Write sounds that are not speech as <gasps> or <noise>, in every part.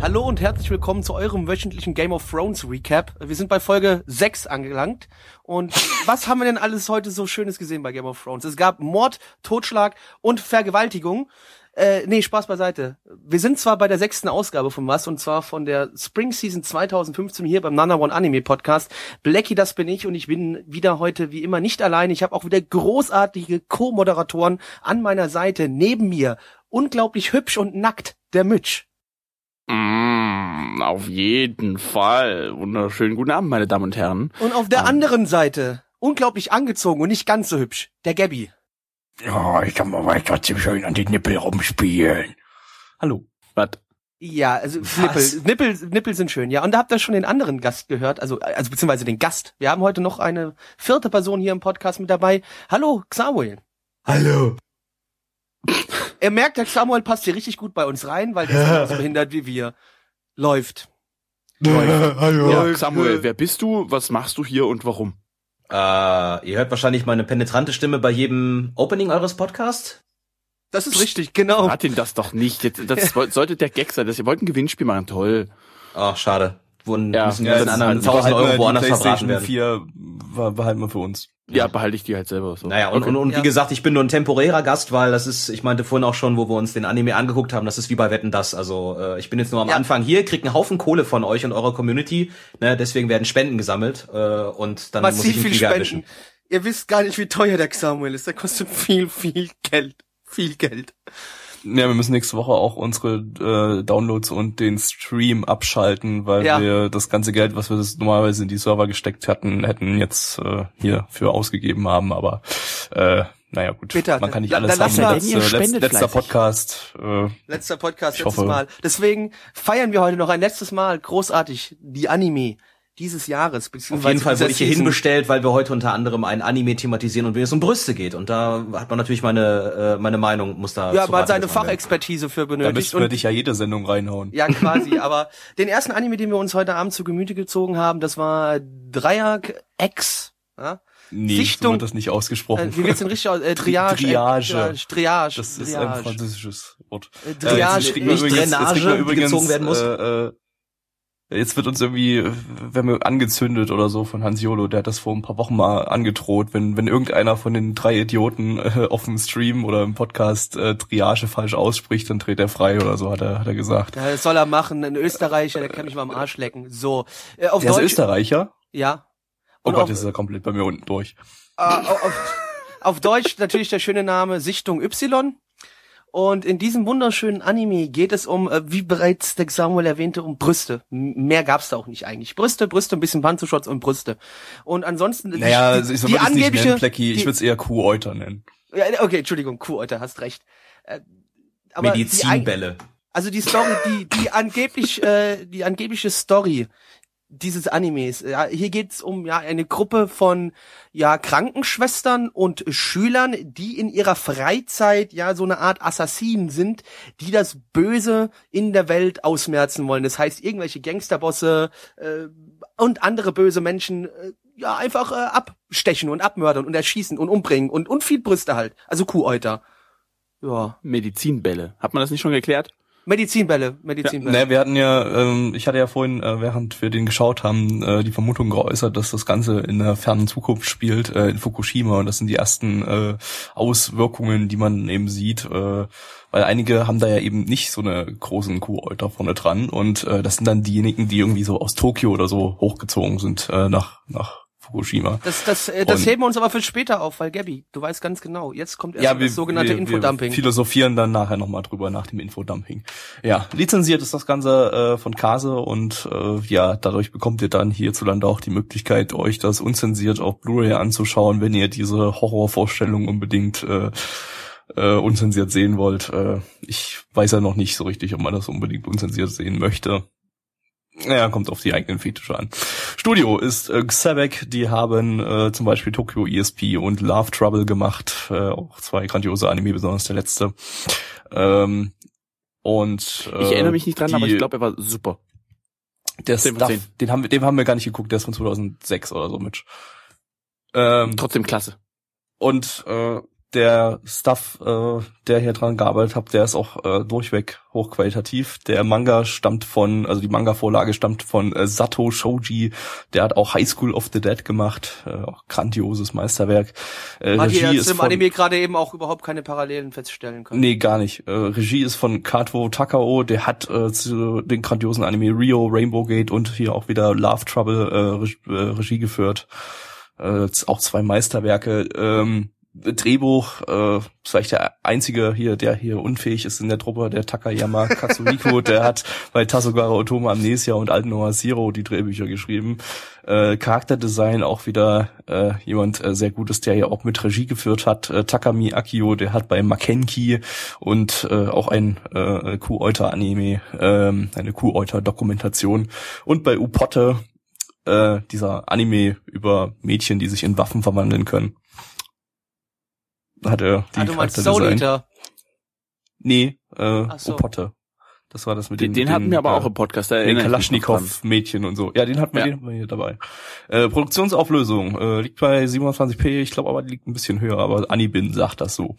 Hallo und herzlich willkommen zu eurem wöchentlichen Game of Thrones Recap. Wir sind bei Folge 6 angelangt. Und <laughs> was haben wir denn alles heute so Schönes gesehen bei Game of Thrones? Es gab Mord, Totschlag und Vergewaltigung. Äh, nee, Spaß beiseite. Wir sind zwar bei der sechsten Ausgabe von was, und zwar von der Spring Season 2015 hier beim Nana One Anime Podcast. Blackie, das bin ich und ich bin wieder heute wie immer nicht allein. Ich habe auch wieder großartige Co-Moderatoren an meiner Seite. Neben mir, unglaublich hübsch und nackt, der Mitch. Mm, auf jeden Fall. Wunderschönen guten Abend, meine Damen und Herren. Und auf der Ähm. anderen Seite, unglaublich angezogen und nicht ganz so hübsch, der Gabby. Ja, ich kann mal trotzdem schön an den Nippel rumspielen. Hallo. Was? Ja, also Nippel, Nippel, Nippel sind schön, ja. Und da habt ihr schon den anderen Gast gehört, also, also beziehungsweise den Gast. Wir haben heute noch eine vierte Person hier im Podcast mit dabei. Hallo, Samuel. Hallo. <laughs> Er merkt, der Samuel passt hier richtig gut bei uns rein, weil der ist genauso <laughs> behindert wie wir. Läuft. <laughs> Hallo. Ja, Samuel, wer bist du? Was machst du hier und warum? Äh, ihr hört wahrscheinlich meine penetrante Stimme bei jedem Opening eures Podcasts. Das ist richtig, genau. Hat ihn das doch nicht. Jetzt, das woll- sollte der Gag sein. Das, ihr wollt ein Gewinnspiel machen. Toll. Ach, schade. Wurden Ja, müssen ja, anderen halt- 1000 Euro die woanders verbraten werden. 4 be- behalten wir für uns. Ja, behalte ich die halt selber so. Naja, und, Okay. und, und Ja. wie gesagt, ich bin nur ein temporärer Gast, weil das ist, ich meinte vorhin auch schon, wo wir uns den Anime angeguckt haben, das ist wie bei Wetten das. Also äh, ich bin jetzt nur am Ja. Anfang hier, krieg einen Haufen Kohle von euch und eurer Community. Ne, deswegen werden Spenden gesammelt äh, und dann muss ich Massiv einen viel Flieger Spenden. erwischen. Ihr wisst gar nicht, wie teuer der Samuel ist. Der kostet viel, viel Geld. Viel Geld. Ja, wir müssen nächste Woche auch unsere äh, Downloads und den Stream abschalten, weil Ja. wir das ganze Geld, was wir das normalerweise in die Server gesteckt hatten, hätten jetzt äh, hier für ausgegeben haben. Aber äh, naja gut, Bitte. man kann nicht alles haben. äh, letz, spendet letzter fleißig. Podcast. Äh, Letzter Podcast, letztes hoffe- Mal. Deswegen feiern wir heute noch ein letztes Mal großartig die Anime dieses Jahres. Auf jeden Fall wurde ich hier hinbestellt, weil wir heute unter anderem ein Anime thematisieren und wenn es um Brüste geht. Und da hat man natürlich meine, äh, meine Meinung, muss da Ja, man Rate seine. Fachexpertise für da benötigt. müssten wir dich ja jede Sendung reinhauen. Ja, quasi. <laughs> aber den ersten Anime, den wir uns heute Abend zu Gemüte gezogen haben, das war Dreieck X. Ja? Nee, Sichtung- so wird das nicht ausgesprochen. Äh, wie du denn richtig aus? Äh, Triage. Triage. Äh, Triage. das ist Triage. ein französisches Wort. Äh, Äh, jetzt Triage. kriegen wir nicht übrigens, jetzt Drainage, kriegen wir die übrigens, gezogen werden muss. Äh, äh, jetzt wird uns irgendwie, werden wir angezündet oder so von Hans Jolo, der hat das vor ein paar Wochen mal angedroht, wenn, wenn irgendeiner von den drei Idioten äh, auf dem Stream oder im Podcast äh, Triage falsch ausspricht, dann dreht er frei oder so, hat er, hat er gesagt. Ja, das soll er machen. Ein Österreicher, der kann mich mal am Arsch lecken. So. Äh, auf Der ist Deutsch. Österreicher. Ja. Oh Und Gott, auf, jetzt ist er komplett bei mir unten durch. äh, auf, auf Deutsch natürlich der schöne Name Sichtung Y. Und in diesem wunderschönen Anime geht es um, äh, wie bereits der Samuel erwähnte, um Brüste. Mehr gab's da auch nicht eigentlich. Brüste, Brüste, ein bisschen Panzerschutz und Brüste. Und ansonsten die- Naja, die, ich die nicht angebliche, nennen, Plecki, ich die- würde es eher Kuhäuter nennen. ja, okay, Entschuldigung, Kuhäuter, hast recht. Äh, aber die, Medizinbälle. also die Story, die, die angeblich, äh, die angebliche Story dieses Animes. Ja, hier geht's um ja eine Gruppe von ja Krankenschwestern und Schülern, die in ihrer Freizeit ja so eine Art Assassinen sind, die das Böse in der Welt ausmerzen wollen. Das heißt, irgendwelche Gangsterbosse äh, und andere böse Menschen äh, ja einfach äh, abstechen und abmördern und erschießen und umbringen und und viel Brüste halt. Also Kuhäuter. Ja, Medizinbälle. Hat man das nicht schon geklärt? Medizinbälle, Medizinbälle. Ne, wir hatten ja, ähm, ich hatte ja vorhin, äh, während wir den geschaut haben, äh, die Vermutung geäußert, dass das Ganze in der fernen Zukunft spielt, äh, in Fukushima. Und das sind die ersten äh, Auswirkungen, die man eben sieht, äh, weil einige haben da ja eben nicht so eine großen Kuhäuter vorne dran. Und äh, das sind dann diejenigen, die irgendwie so aus Tokio oder so hochgezogen sind äh, nach, nach Fukushima. Das, das, äh, das Und- heben wir uns aber für später auf, weil Gabby, du weißt ganz genau, jetzt kommt erst das sogenannte wir, Infodumping. Wir philosophieren dann nachher nochmal drüber nach dem Infodumping. Ja, lizenziert ist das Ganze äh, von Kase und äh, ja, dadurch bekommt ihr dann hierzulande auch die Möglichkeit, euch das unzensiert auf Blu-ray anzuschauen, wenn ihr diese Horrorvorstellung unbedingt äh, äh, unzensiert sehen wollt. Äh, ich weiß ja noch nicht so richtig, ob man das unbedingt unzensiert sehen möchte. Ja, kommt auf die eigenen Fetische an. Studio ist äh, Xavek, die haben äh, zum Beispiel Tokyo ESP und Love Trouble gemacht, äh, auch zwei grandiose Anime, besonders der letzte. Ähm, und äh, Ich erinnere mich nicht dran, die, aber ich glaube, er war super. der 10 von Stuff, 10. den haben wir, den haben wir gar nicht geguckt, der ist von 2006 oder so mit. Ähm, Trotzdem klasse. und äh, der Stuff, äh, der hier dran gearbeitet hat, der ist auch äh, durchweg hochqualitativ. Der Manga stammt von, also die Manga-Vorlage stammt von äh, Sato Shoji. Der hat auch High School of the Dead gemacht, äh, auch grandioses Meisterwerk. Äh, Hat ihr Regie jetzt im von, Anime gerade eben auch überhaupt keine Parallelen feststellen können? Nee, gar nicht. Äh, Regie ist von Kato Takao, der hat äh, zu den grandiosen Anime Rio, Rainbow Gate und hier auch wieder Love Trouble äh, äh, Regie geführt. Äh, auch zwei Meisterwerke. Ähm, Drehbuch, äh, vielleicht der einzige hier, der hier unfähig ist in der Truppe, der Takayama Katsuhiko, <laughs> der hat bei Tasogara Otome Amnesia und Alten Noah Zero die Drehbücher geschrieben. Äh, Charakterdesign auch wieder äh, jemand äh, sehr gutes, der ja auch mit Regie geführt hat. Äh, Takami Akio, der hat bei Makenki und äh, auch ein äh, Kuh-Euter-Anime, ähm, eine Kuh-Euter-Dokumentation. Und bei Upotte, äh, dieser Anime über Mädchen, die sich in Waffen verwandeln können. Hat er die ah, du meinst Soul. Eater. Nee, äh, Ach so. Upotte. Das war das mit Den, den, den hatten wir aber äh, auch im Podcast. Da den. Kalaschnikow-Mädchen und so. Ja, den hatten wir, Ja. den hatten wir hier dabei. Äh, Produktionsauflösung äh, liegt bei 27p, ich glaube aber die liegt ein bisschen höher, aber Anibin sagt das so.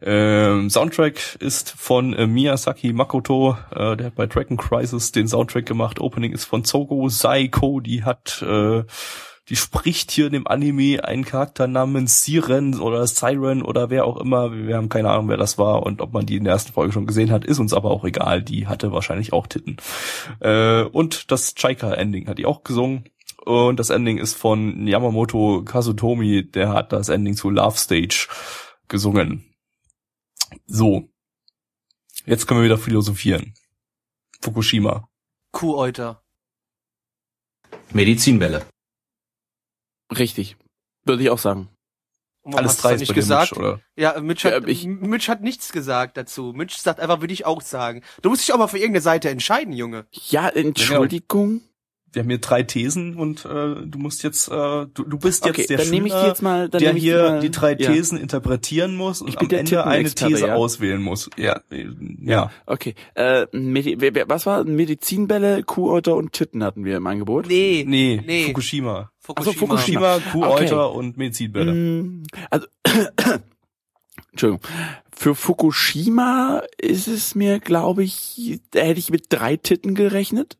Ähm, Soundtrack ist von äh, Miyazaki Makoto, äh, der hat bei Dragon Crisis den Soundtrack gemacht. Opening ist von Sogo Saiko, die hat äh, die spricht hier in dem Anime einen Charakter namens Siren oder Siren oder wer auch immer. Wir haben keine Ahnung, wer das war und ob man die in der ersten Folge schon gesehen hat, ist uns aber auch egal. Die hatte wahrscheinlich auch Titten. Äh, und das Chaika-Ending hat die auch gesungen. Und das Ending ist von Yamamoto Kazutomi, der hat das Ending zu Love Stage gesungen. So. Jetzt können wir wieder philosophieren. Fukushima. Kuh-Euter. Medizinbälle. Richtig. Würde ich auch sagen. Und Alles drei nicht gesagt. Mitch, oder? Ja, Mitch Ja, hat, ich- Mitch hat nichts gesagt dazu. Mitch sagt einfach, würde ich auch sagen. Du musst dich auch mal für irgendeine Seite entscheiden, Junge. Ja, Entschuldigung. Wir haben hier drei Thesen und äh, du musst jetzt, äh, du, du bist jetzt Okay, der dann Schüler, ich die jetzt mal, dann der hier mal, die drei ja. Thesen interpretieren muss und am der Ende eine These ja. auswählen muss. Ja, ja. Okay. Äh, Medi wer- wer- was war? Medizinbälle, Kuhäuter und Titten hatten wir im Angebot. Nee. Nee, Nee. Fukushima. Ach so, Fukushima. Fukushima, Kuhäuter und Medizinbälle. Mm, Also, <coughs> Entschuldigung. Für Fukushima ist es mir, glaube ich, da hätte ich mit drei Titten gerechnet.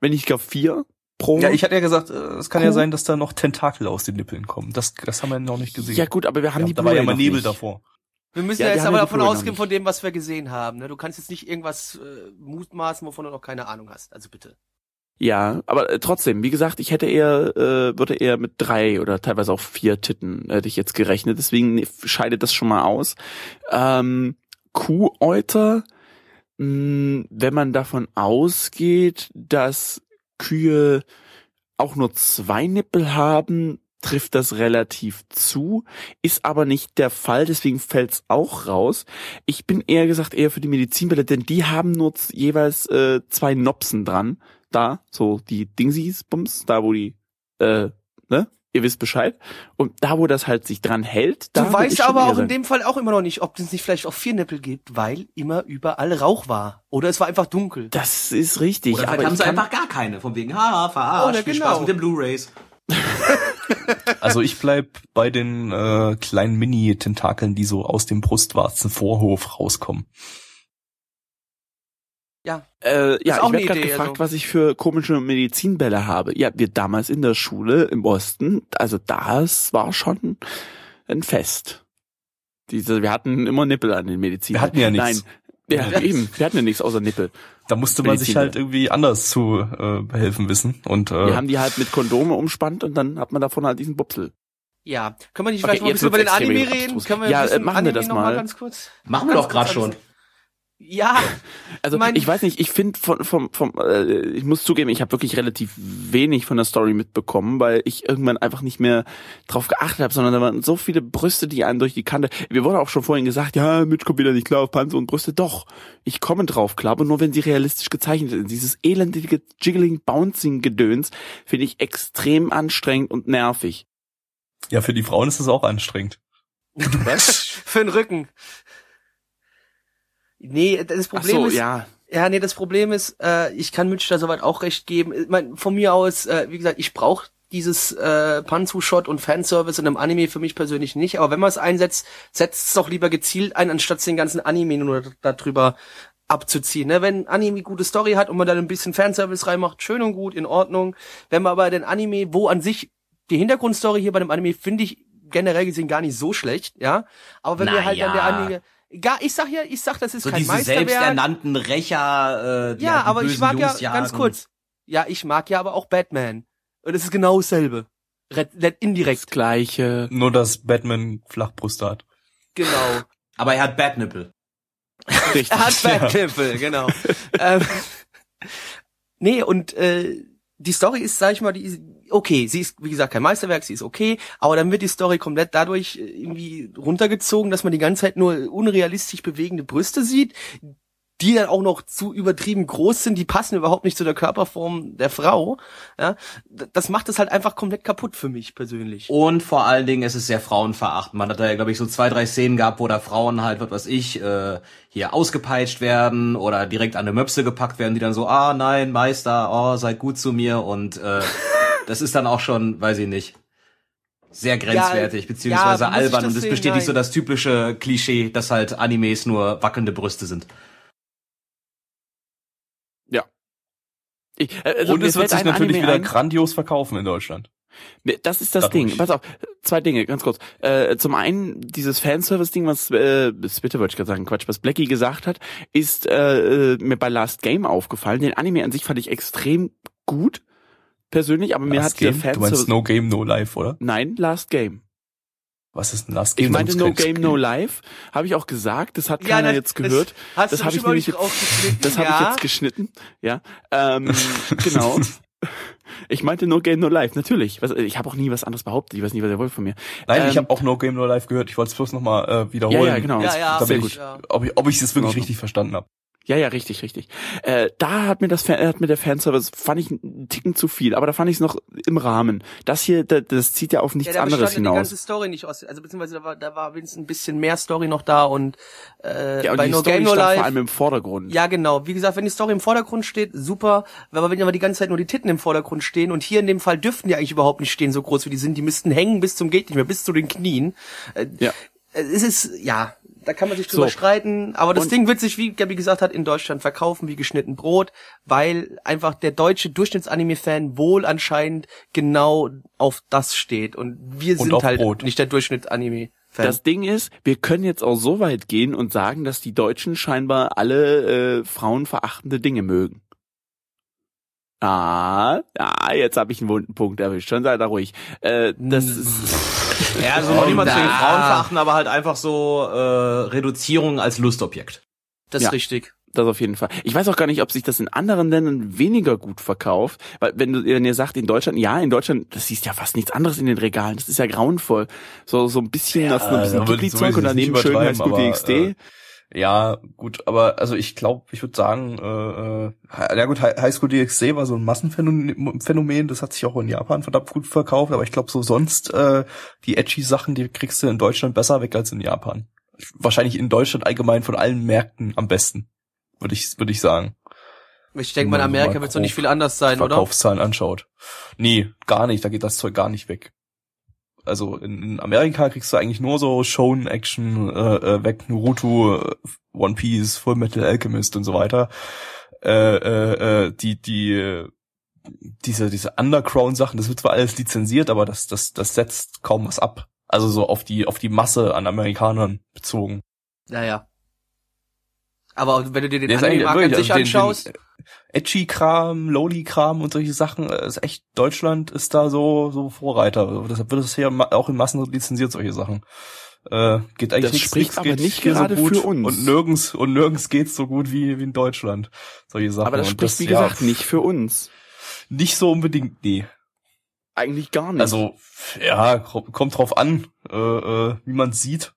Wenn nicht gar vier pro. Ja, ich hatte ja gesagt, äh, es kann ja Kuh- sein, dass da noch Tentakel aus den Nippeln kommen. Das, das haben wir noch nicht gesehen. ja gut, aber wir haben Ja, die da war ja mal noch Nebel nicht. davor. Wir müssen Ja, ja, jetzt aber ja davon ausgehen von dem, was wir gesehen haben. Ne? Du kannst jetzt nicht irgendwas äh, mutmaßen, wovon du noch keine Ahnung hast. Also bitte. Ja, aber äh, trotzdem, wie gesagt, ich hätte eher, äh, würde eher mit drei oder teilweise auch vier Titten hätte ich jetzt gerechnet. Deswegen scheidet das schon mal aus. Ähm, Kuhäuter, wenn man davon ausgeht, dass Kühe auch nur zwei Nippel haben, trifft das relativ zu, ist aber nicht der Fall, deswegen fällt's auch raus. Ich bin eher gesagt eher für die Medizinbälle, denn die haben nur jeweils äh, zwei Nopsen dran, da, so die Dingsies, Bums, da wo die, äh, ne, ihr wisst Bescheid. Und da, wo das halt sich dran hält, da du weißt aber auch in dem Fall auch immer noch nicht, ob es nicht vielleicht auch vier Nippel gibt, weil immer überall Rauch war. Oder es war einfach dunkel. Das ist richtig, Oder aber haben sie einfach gar keine. Von wegen, haha, verarscht, Oder viel genau. Spaß mit den Blu-Rays. <laughs> Also ich bleib bei den äh, kleinen Mini-Tentakeln, die so aus dem Brustwarzenvorhof rauskommen. Ja. Äh, Ist ja, auch ich werde gerade gefragt, also. was ich für komische Medizinbälle habe. Ja, wir damals in der Schule im Osten, also das war schon ein Fest. Diese, wir hatten immer Nippel an den Medizinbällen. Wir hatten ja nichts. Nein, ja, eben, wir hatten ja nichts außer Nippel. Da musste man sich halt irgendwie anders zu äh, behelfen wissen. Und Wir äh, haben die halt mit Kondome umspannt und dann hat man davon halt diesen Bupsel. Ja. Können wir nicht Okay, vielleicht mal ein jetzt bisschen über den Anime reden? Können wir Ja, bisschen äh, machen wir Anime das noch mal. ganz kurz? Machen wir doch gerade schon. Ja, <laughs> Also mein- ich weiß nicht, ich finde von vom vom äh, ich muss zugeben, ich habe wirklich relativ wenig von der Story mitbekommen, weil ich irgendwann einfach nicht mehr drauf geachtet habe, sondern da waren so viele Brüste, die einen durch die Kante. Mir wurde auch schon vorhin gesagt, ja, Mitch kommt wieder nicht klar auf Panzer und Brüste. Doch, ich komme drauf klar, aber nur wenn sie realistisch gezeichnet sind. Dieses elendige Jiggling Bouncing Gedöns finde ich extrem anstrengend und nervig. Ja, für die Frauen ist das auch anstrengend. Was? <laughs> für den Rücken. Nee, das Ach Problem so, ist, ja. Ja, nee, das Problem ist, äh, ich kann Mitch da soweit auch recht geben. Ich mein, von mir aus, äh, wie gesagt, ich brauche dieses äh, Panzu-Shot und Fanservice in einem Anime für mich persönlich nicht. Aber wenn man es einsetzt, setzt es doch lieber gezielt ein, anstatt den ganzen Anime nur darüber abzuziehen. Ne? Wenn ein Anime gute Story hat und man dann ein bisschen Fanservice reinmacht, schön und gut, in Ordnung. Wenn man aber den Anime, wo an sich die Hintergrundstory hier bei dem Anime finde ich generell gesehen gar nicht so schlecht, ja. Aber wenn wir halt an der. Anime, gar, ich sag ja, ich sag, das ist So kein diese Meisterwerk. selbsternannten Rächer, äh, die Ja, die aber ich mag ja, Jungs jagen. ganz kurz. Ja, ich mag ja aber auch Batman. Und es ist genau dasselbe. Red, red, Das indirekt, gleiche. Nur, dass Batman Flachbrüste hat. genau. Aber er hat Batnippel. Richtig. <laughs> Er hat Batnippel, genau. <laughs> ähm, nee, und äh, die Story ist, sag ich mal, die ist, okay, sie ist, wie gesagt, kein Meisterwerk, sie ist okay, aber dann wird die Story komplett dadurch äh, irgendwie runtergezogen, dass man die ganze Zeit nur unrealistisch bewegende Brüste sieht, die dann auch noch zu übertrieben groß sind, die passen überhaupt nicht zu der Körperform der Frau. Ja, das macht es halt einfach komplett kaputt für mich persönlich. Und vor allen Dingen, es ist sehr frauenverachtend. Man hat da ja, glaube ich, so zwei, drei Szenen gehabt, wo da Frauen halt, was weiß ich, äh, hier ausgepeitscht werden oder direkt an eine Möpse gepackt werden, die dann so, ah nein, Meister, oh, seid gut zu mir. Und äh, <laughs> das ist dann auch schon, weiß ich nicht, sehr grenzwertig, beziehungsweise ja, muss ich albern. Und es bestätigt so Nein. das typische Klischee, dass halt Animes nur wackelnde Brüste sind. Ich, äh, also Und mir es wird sich natürlich Anime wieder ein. grandios verkaufen in Deutschland. Mir- Das ist das Dadurch. Ding. Pass auf, zwei Dinge, ganz kurz. Äh, zum einen, dieses Fanservice-Ding, was äh, bitte wollte ich gerade sagen, Quatsch, was Blackie gesagt hat, ist äh, äh, mir bei Last Game aufgefallen. Den Anime an sich fand ich extrem gut, persönlich, aber mir Last hat der Game? Du meinst Fanservice... No Game, No Life, oder? Nein, Last Game. Was ist denn Last Game? Ich meinte No Game. No Life. Habe ich auch gesagt, das hat keiner das- jetzt gehört. hast Das du habe ich nämlich aufgeschnitten. Das habe ja? ich jetzt geschnitten. Ja, ähm, genau. <laughs> Ich meinte No Game, No Life, natürlich. Was, ich habe auch nie was anderes behauptet. Ich weiß nicht, was er wollte von mir. Nein, ich Ähm, habe auch No Game, No Life gehört. Ich wollte es bloß nochmal äh, wiederholen. Ja, ja, genau. Ja, ja, damit sehr gut. ich, Ja. ob ich, ob ich es wirklich Ordnung. richtig verstanden habe. Ja, ja, richtig, richtig. Äh, da hat mir das hat mir der Fanservice fand ich einen Ticken zu viel, aber da fand ich es noch im Rahmen. Das hier, das, das zieht ja auf nichts ja, da anderes ja die ganze hinaus. Story nicht aus. Also beziehungsweise da war, da war wenigstens ein bisschen mehr Story noch da und äh, Ja, und bei die No Story Game No stand Life. vor allem im Vordergrund. Ja, genau. Wie gesagt, wenn die Story im Vordergrund steht, super. Aber wenn aber die ganze Zeit nur die Titten im Vordergrund stehen und hier in dem Fall dürften die eigentlich überhaupt nicht stehen, so groß wie die sind. Die müssten hängen bis zum geht nicht mehr, bis zu den Knien. Äh, Ja. Es ist, ja, da kann man sich drüber So. streiten. Aber das Und- Ding wird sich, wie Gabi gesagt hat, in Deutschland verkaufen wie geschnitten Brot, weil einfach der deutsche Durchschnittsanime-Fan wohl anscheinend genau auf das steht. Und wir Und sind auf halt Brot. nicht der Durchschnitt-Anime-Fan. Das Ding ist, wir können jetzt auch so weit gehen und sagen, dass die Deutschen scheinbar alle äh, frauenverachtende Dinge mögen. Ah, ja, jetzt habe ich einen wunden Punkt erwischt. Schon sei da ruhig. Äh, das Hm. ist <laughs> Ja, also noch niemand zu den. Frauen verachten, aber halt einfach so äh, Reduzierung als Lustobjekt. das Ja. ist richtig. das auf jeden Fall. Ich weiß auch gar nicht, ob sich das in anderen Ländern weniger gut verkauft, weil wenn du wenn ihr sagt in Deutschland, ja, in Deutschland, das siehst ja fast nichts anderes in den Regalen. Das ist ja grauenvoll. So so ein bisschen Ja, das ein bisschen so will ich und daneben schön übertreiben, aber, High-School äh, DxD. Ja, gut, aber also ich glaube, ich würde sagen, äh, äh, ja gut, Hi- High School DxD war so ein Massenphänomen, Phänomen, das hat sich auch in Japan verdammt gut verkauft, aber ich glaube so sonst äh, die edgy Sachen, die kriegst du in Deutschland besser weg als in Japan. Wahrscheinlich in Deutschland allgemein von allen Märkten am besten, würde ich würde ich sagen. Ich denke mal, in Amerika wird es doch nicht viel anders sein, oder? Verkaufszahlen anschaut. Nee, gar nicht, da geht das Zeug gar nicht weg. Also in, in Amerika kriegst du eigentlich nur so Shonen-Action äh, äh, weg, Naruto, One Piece, Full Metal Alchemist und so weiter. Äh, äh, äh, die, die, diese, diese Underground-Sachen, das wird zwar alles lizenziert, aber das, das, das setzt kaum was ab. Also so auf die, auf die Masse an Amerikanern bezogen. Ja, ja. Aber wenn du dir den ist eigentlich Anime-Markt an sich also den- anschaust, den Edgy-Kram, Loli-Kram und solche Sachen, äh, ist echt, Deutschland ist da so, so Vorreiter. Deshalb wird es hier auch in Massen lizenziert, solche Sachen. Äh, geht eigentlich Das nichts, spricht nichts aber geht nicht gerade so gut für uns. und nirgends und nirgends geht's so gut wie, wie in Deutschland. Solche Sachen. Aber das Und spricht, wie ja, gesagt, nicht für uns. nicht so unbedingt, nee. Eigentlich gar nicht. Also, ja, ko- kommt drauf an, äh, äh, wie man sieht.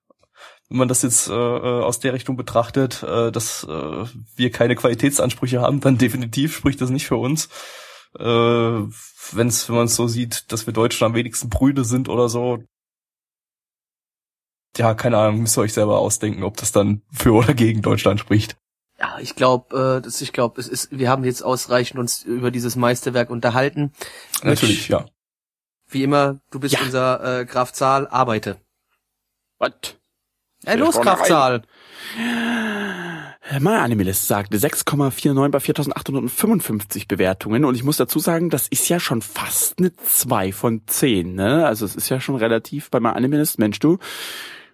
Wenn man das jetzt äh, äh, aus der Richtung betrachtet, äh, dass äh, wir keine Qualitätsansprüche haben, dann <laughs> definitiv spricht das nicht für uns. Äh, wenn's, wenn man es so sieht, dass wir Deutschen am wenigsten Brüde sind oder so. Ja, keine Ahnung, müsst ihr euch selber ausdenken, ob das dann für oder gegen Deutschland spricht. Ja, ich glaube, äh, das- ich glaube, es ist, wir haben jetzt ausreichend uns über dieses Meisterwerk unterhalten. Natürlich, ja. Wie immer, du bist Ja. unser äh, Graf Zahl, arbeite. Was? Hey, los, vorne Graf rein. Zahl. Mein Animalist sagte 6,49 bei 4855 Bewertungen und ich muss dazu sagen, das ist ja schon fast eine 2 von 10, ne? Also es ist ja schon relativ bei meinem Animalist, Mensch du,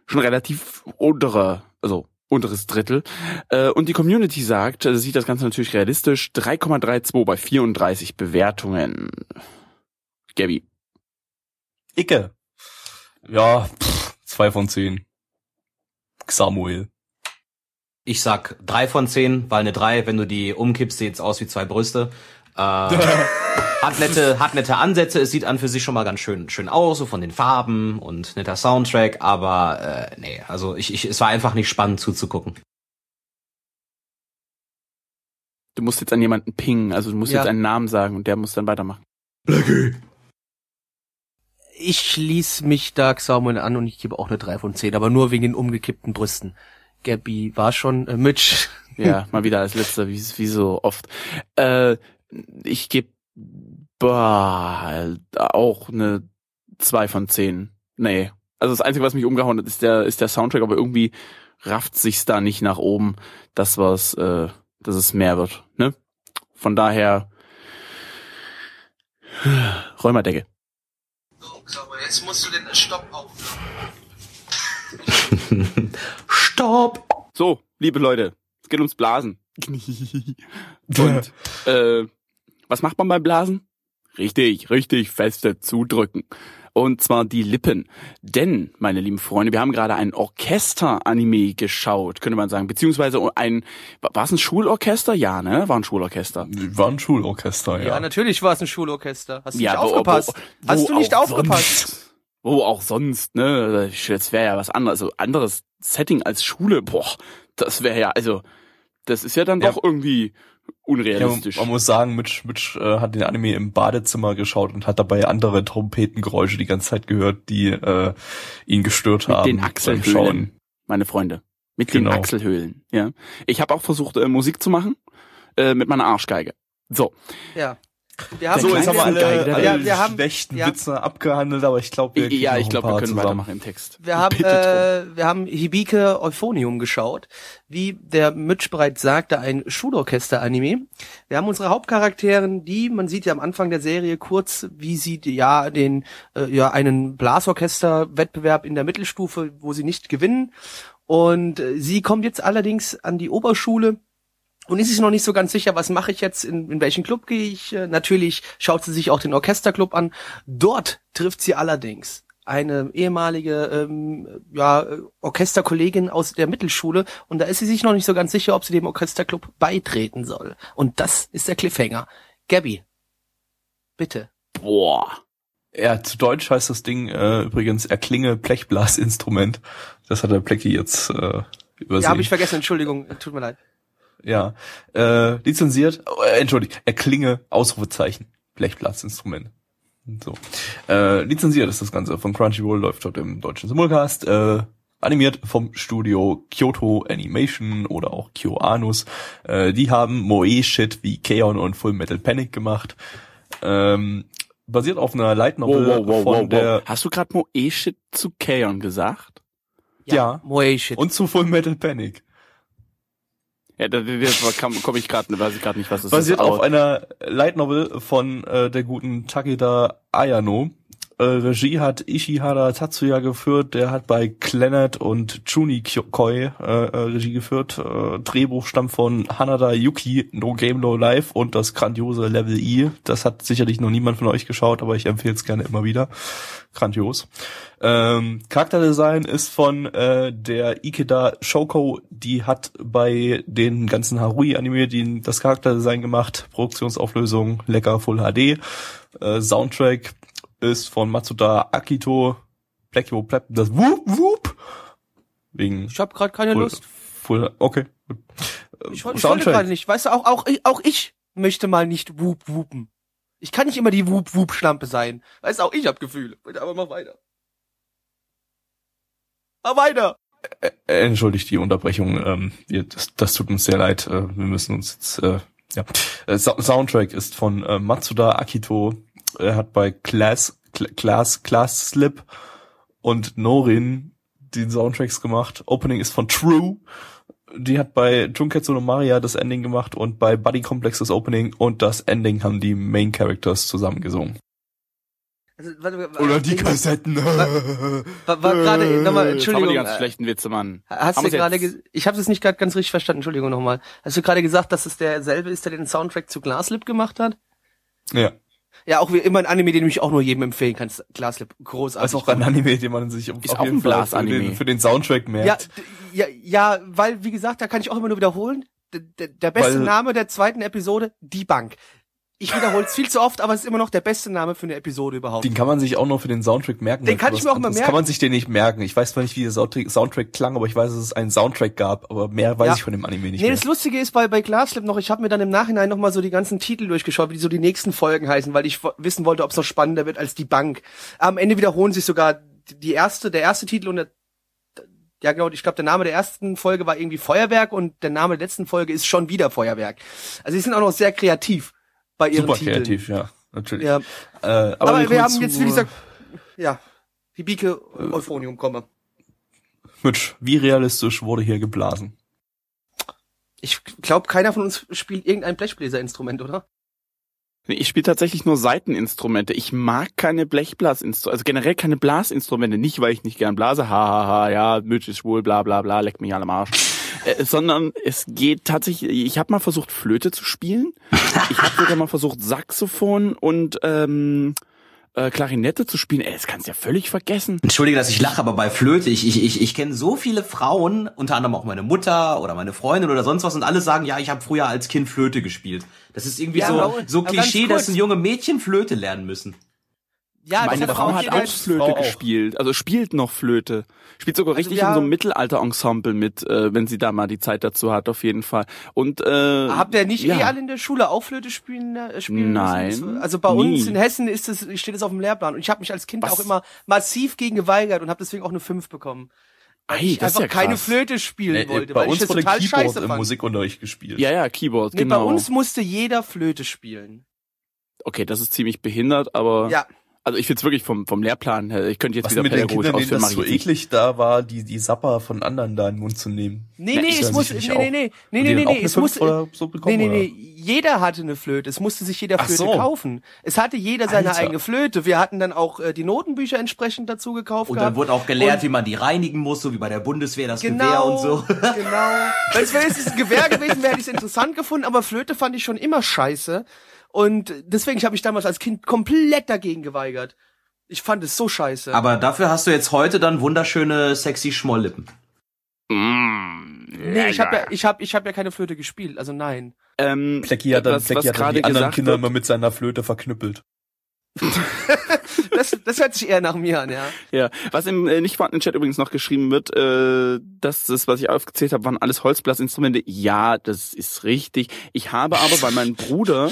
schon relativ untere, also unteres Drittel. Äh, Und die Community sagt, also sieht das Ganze natürlich realistisch, 3,32 bei 34 Bewertungen. Gabby. Icke. Ja, pff, zwei von zehn. Samuel. Ich sag drei von zehn, weil eine drei, wenn du die umkippst, sieht's aus wie zwei Brüste. Äh, <laughs> hat nette, hat nette Ansätze, es sieht an für sich schon mal ganz schön, schön aus, so von den Farben und netter Soundtrack, aber äh, nee, also ich, ich, es war einfach nicht spannend zuzugucken. Du musst jetzt an jemanden pingen, also du musst Ja. jetzt einen Namen sagen und der muss dann weitermachen. Ich schließ mich Dark Samuel an und ich gebe auch eine 3 von 10, aber nur wegen den umgekippten Brüsten. Gabby war schon, äh, Mitch. <laughs> Ja, mal wieder als letzter, wie, wie so oft. Äh, ich gebe auch eine zwei von zehn. Nee. Also das Einzige, was mich umgehauen hat, ist der, ist der Soundtrack, aber irgendwie rafft sich's da nicht nach oben, dass was, äh, dass es mehr wird. Ne? Von daher <sighs> Räumerdecke. Jetzt musst du den Stopp auf. <laughs> Stopp! So, liebe Leute, es geht ums Blasen. <laughs> Und äh, was macht man beim Blasen? Richtig, richtig feste zudrücken. Und zwar die Lippen. Denn, meine lieben Freunde, wir haben gerade ein Orchester-Anime geschaut, könnte man sagen. Beziehungsweise ein, war es ein Schulorchester? Ja, ne? War ein Schulorchester. War ein Schulorchester, Ja, ja. natürlich war es ein Schulorchester. Hast du Ja, nicht wo- aufgepasst? wo- Hast wo du nicht auch aufgepasst? sonst. Wo auch sonst, ne? Das wäre ja was anderes. Also anderes Setting als Schule. Boah, das wäre ja, also, das ist ja dann Ja. doch irgendwie Ja, unrealistisch. man muss sagen, Mitch, Mitch äh, hat den Anime im Badezimmer geschaut und hat dabei andere Trompetengeräusche die ganze Zeit gehört, die äh, ihn gestört Mit haben. den Achselhöhlen, meine Freunde. Mit Genau. den Achselhöhlen, ja. Ich habe auch versucht, äh, Musik zu machen äh, mit meiner Arschgeige. So, Ja. Wir haben So, jetzt haben wir alle, Geige der alle. Ja, wir haben- schlechten ja. Witze abgehandelt, aber ich glaube, wir ja, ich glaube, wir können zusammen. weitermachen im Text. Wir haben, äh, wir haben Hibike Euphonium geschaut. Wie der Mitch bereits sagte, ein Schulorchester-Anime. Wir haben unsere Hauptcharakteren, die, man sieht ja am Anfang der Serie kurz, wie sie ja den, äh, ja einen Blasorchester-Wettbewerb in der Mittelstufe, wo sie nicht gewinnen. Und äh, sie kommt jetzt allerdings an die Oberschule und ist sich noch nicht so ganz sicher, was mache ich jetzt, in, in welchen Club gehe ich. Äh, Natürlich schaut sie sich auch den Orchesterclub an. Dort trifft sie allerdings eine ehemalige ähm, ja, Orchesterkollegin aus der Mittelschule und da ist sie sich noch nicht so ganz sicher, ob sie dem Orchesterclub beitreten soll. Und das ist der Cliffhanger. Gabby, bitte. Boah. Ja, zu Deutsch heißt das Ding äh, übrigens Erklinge Blechblasinstrument. Das hat der Plecki jetzt äh, übersehen. Ja, habe ich vergessen, Entschuldigung, tut mir leid. Ja, äh, lizenziert, äh, entschuldigt, Erklinge, Ausrufezeichen, Blechblasinstrument. So. Äh, lizenziert ist das Ganze von Crunchyroll, läuft dort im deutschen Simulcast, äh, animiert vom Studio Kyoto Animation oder auch KyoAnus. Äh, die haben Moe-Shit wie Keon und Full Metal Panic gemacht. Ähm, basiert auf einer Light Novel wow, wow, von wow, der, wow. Hast du gerade Moe-Shit zu Kaon gesagt? Ja. Moe Shit. und zu Full Metal Panic. Ja, da, da, komme ich gerade, weiß ich gerade nicht, was das basiert ist. auf aber- einer Light Novel von äh, der guten Takeda Ayano. Äh, Regie hat Ishihara Tatsuya geführt, der hat bei Clannad und Chuni Koi äh, äh, Regie geführt. Äh, Drehbuch stammt von Hanada Yuki, No Game No Life und das grandiose Level E. Das hat sicherlich noch niemand von euch geschaut, aber ich empfehle es gerne immer wieder. Grandios. Ähm, Charakterdesign ist von äh, der Ikeda Shoko, die hat bei den ganzen Harui-Anime die das Charakterdesign gemacht, Produktionsauflösung, lecker Full HD. Äh, Soundtrack ist von Matsuda Akito, Blackio Plap, das Whoop Whoop. Wegen Ich habe gerade keine Full, Lust. Full, okay. Ich, wollte- ich wollte gerade nicht. Weißt du, auch, auch, ich- auch ich möchte mal nicht wup wupen. Ich kann nicht immer die wup wup Schlampe sein. Weißt du, auch ich hab Gefühle. Bitte, Aber mach weiter. Mach weiter. Entschuldigt die Unterbrechung, ähm, das, das tut uns sehr leid. Äh, wir müssen uns jetzt, äh, ja. Äh, Soundtrack ist von äh, Matsuda Akito. Er hat bei Class, Cl- Class, Class Slip und Norin die Soundtracks gemacht. Opening ist von True. Die hat bei Junketsu no Maria das Ending gemacht und bei Buddy Complex das Opening und das Ending haben die Main Characters zusammen gesungen. Also, warte, warte, Oder die ich- Kassetten. War, war gerade, nochmal, Jetzt haben wir Entschuldigung. die ganz äh, schlechten Witze, Mann. Hast Haben du gerade, ich habe es nicht gerade ganz richtig verstanden, Entschuldigung nochmal. Hast du gerade gesagt, dass es derselbe ist, der den Soundtrack zu Glaslip gemacht hat? Ja. Ja, auch wie immer ein Anime, den ich auch nur jedem empfehlen kann. Glaslip, großartig. Also auch ein Anime, den man sich auf, Ist auf auch jeden Fall für den, für den Soundtrack Ja, merkt. d- ja, ja, weil, wie gesagt, da kann ich auch immer nur wiederholen. D d der beste Weil- Name der zweiten Episode, die Bank. Ich wiederhole es viel zu oft, aber es ist immer noch der beste Name für eine Episode überhaupt. Den kann man sich auch nur für den Soundtrack merken. Den kann ich mir auch anderes merken. kann man sich den nicht merken. Ich weiß zwar nicht, wie der Soundtrack, Soundtrack klang, aber ich weiß, dass es einen Soundtrack gab. Aber mehr weiß Ja. ich von dem Anime nicht Nee, mehr. das Lustige ist bei, bei Glaslip noch, ich habe mir dann im Nachhinein nochmal so die ganzen Titel durchgeschaut, wie die so die nächsten Folgen heißen, weil ich wissen wollte, ob es noch spannender wird als die Bank. Am Ende wiederholen sich sogar die erste, der erste Titel und der, ja genau, ich glaube, der Name der ersten Folge war irgendwie Feuerwerk und der Name der letzten Folge ist schon wieder Feuerwerk. Also die sind auch noch sehr kreativ bei ihren Super Titeln. kreativ, ja, natürlich. Ja, Äh, aber aber, wir haben zu- jetzt, wie gesagt, ja, die Bieke Euphonium komme. Mitch, wie realistisch wurde hier geblasen? Ich glaube, keiner von uns spielt irgendein Blechbläserinstrument, oder? Nee, Ich spiele tatsächlich nur Saiteninstrumente. Ich mag keine Blechblasinstrumente, also generell keine Blasinstrumente. Nicht, weil ich nicht gern blase, ha, ha, ha, ja, Mitch ist schwul, bla, bla, bla, leck mich alle am Arsch. Äh, sondern es geht tatsächlich, ich habe mal versucht, Flöte zu spielen. Ich habe sogar mal versucht, Saxophon und ähm, äh, Klarinette zu spielen. Ey, das kannst du ja völlig vergessen. Entschuldige, dass ich lache, aber bei Flöte, ich, ich, ich, ich kenne so viele Frauen, unter anderem auch meine Mutter oder meine Freundin oder sonst was, und alle sagen, ja, ich habe früher als Kind Flöte gespielt. Das ist irgendwie Ja, so, aber- so aber Klischee, dass ein junge Mädchen Flöte lernen müssen. Ja, Meine das Frau hat auch Flöte Frau auch. gespielt, also spielt noch Flöte. Spielt sogar richtig wir in so einem Mittelalter-Ensemble mit, äh, wenn sie da mal die Zeit dazu hat, auf jeden Fall. Und äh, Habt ihr nicht ja. eh alle in der Schule auch Flöte spielen, äh, spielen Nein, müssen? Also bei nie. uns in Hessen ist es, steht es auf dem Lehrplan. Und ich habe mich als Kind Was? auch immer massiv gegen geweigert und habe deswegen auch eine 5 bekommen. Weil Ei, ich das ist einfach ja keine. Flöte spielen Äh, wollte, bei weil ich uns das wurde total Keyboard scheiße im fand. Musikunterricht gespielt. Ja, ja, Keyboard, Nee, genau. Bei uns musste jeder Flöte spielen. okay, das ist ziemlich behindert, aber Ja. Also ich find's wirklich vom vom Lehrplan her, ich könnte jetzt Was wieder mit den pädagogisch Kindern, denen ausführen, das so eklig da war, die, die Sapper von anderen da in den Mund zu nehmen. Nee, nee, ich es muss, nee, nee, nee, nee, nee, nee, nee, es oder so bekommen, nee, nee, nee, jeder hatte eine Flöte, es musste sich jeder Flöte so. kaufen. Es hatte jeder seine Alter. eigene Flöte. Wir hatten dann auch äh, die Notenbücher entsprechend dazu gekauft Und gehabt. dann wurde auch gelehrt, Und- wie man die reinigen muss, so wie bei der Bundeswehr das Gewehr Genau, und so. <laughs> genau. Wenn es jetzt ein Gewehr gewesen wäre, hätte ich es interessant gefunden, aber Flöte fand ich schon immer scheiße. Und deswegen habe ich damals als Kind komplett dagegen geweigert. Ich fand es so scheiße. Aber dafür hast du jetzt heute dann wunderschöne, sexy Schmolllippen. Mm, nee, ich habe ja, ich hab, ich hab ja keine Flöte gespielt, also nein. ähm, Plecki hat dann, was, Plecki was hat dann gerade die anderen Kinder wird, immer mit seiner Flöte verknüppelt. <laughs> Das, das hört sich eher nach mir an, ja. Ja, was im äh, nicht vorhandenen Chat übrigens noch geschrieben wird, äh, dass das, was ich aufgezählt habe, waren alles Holzblasinstrumente. Ja, das ist richtig. Ich habe aber, weil mein Bruder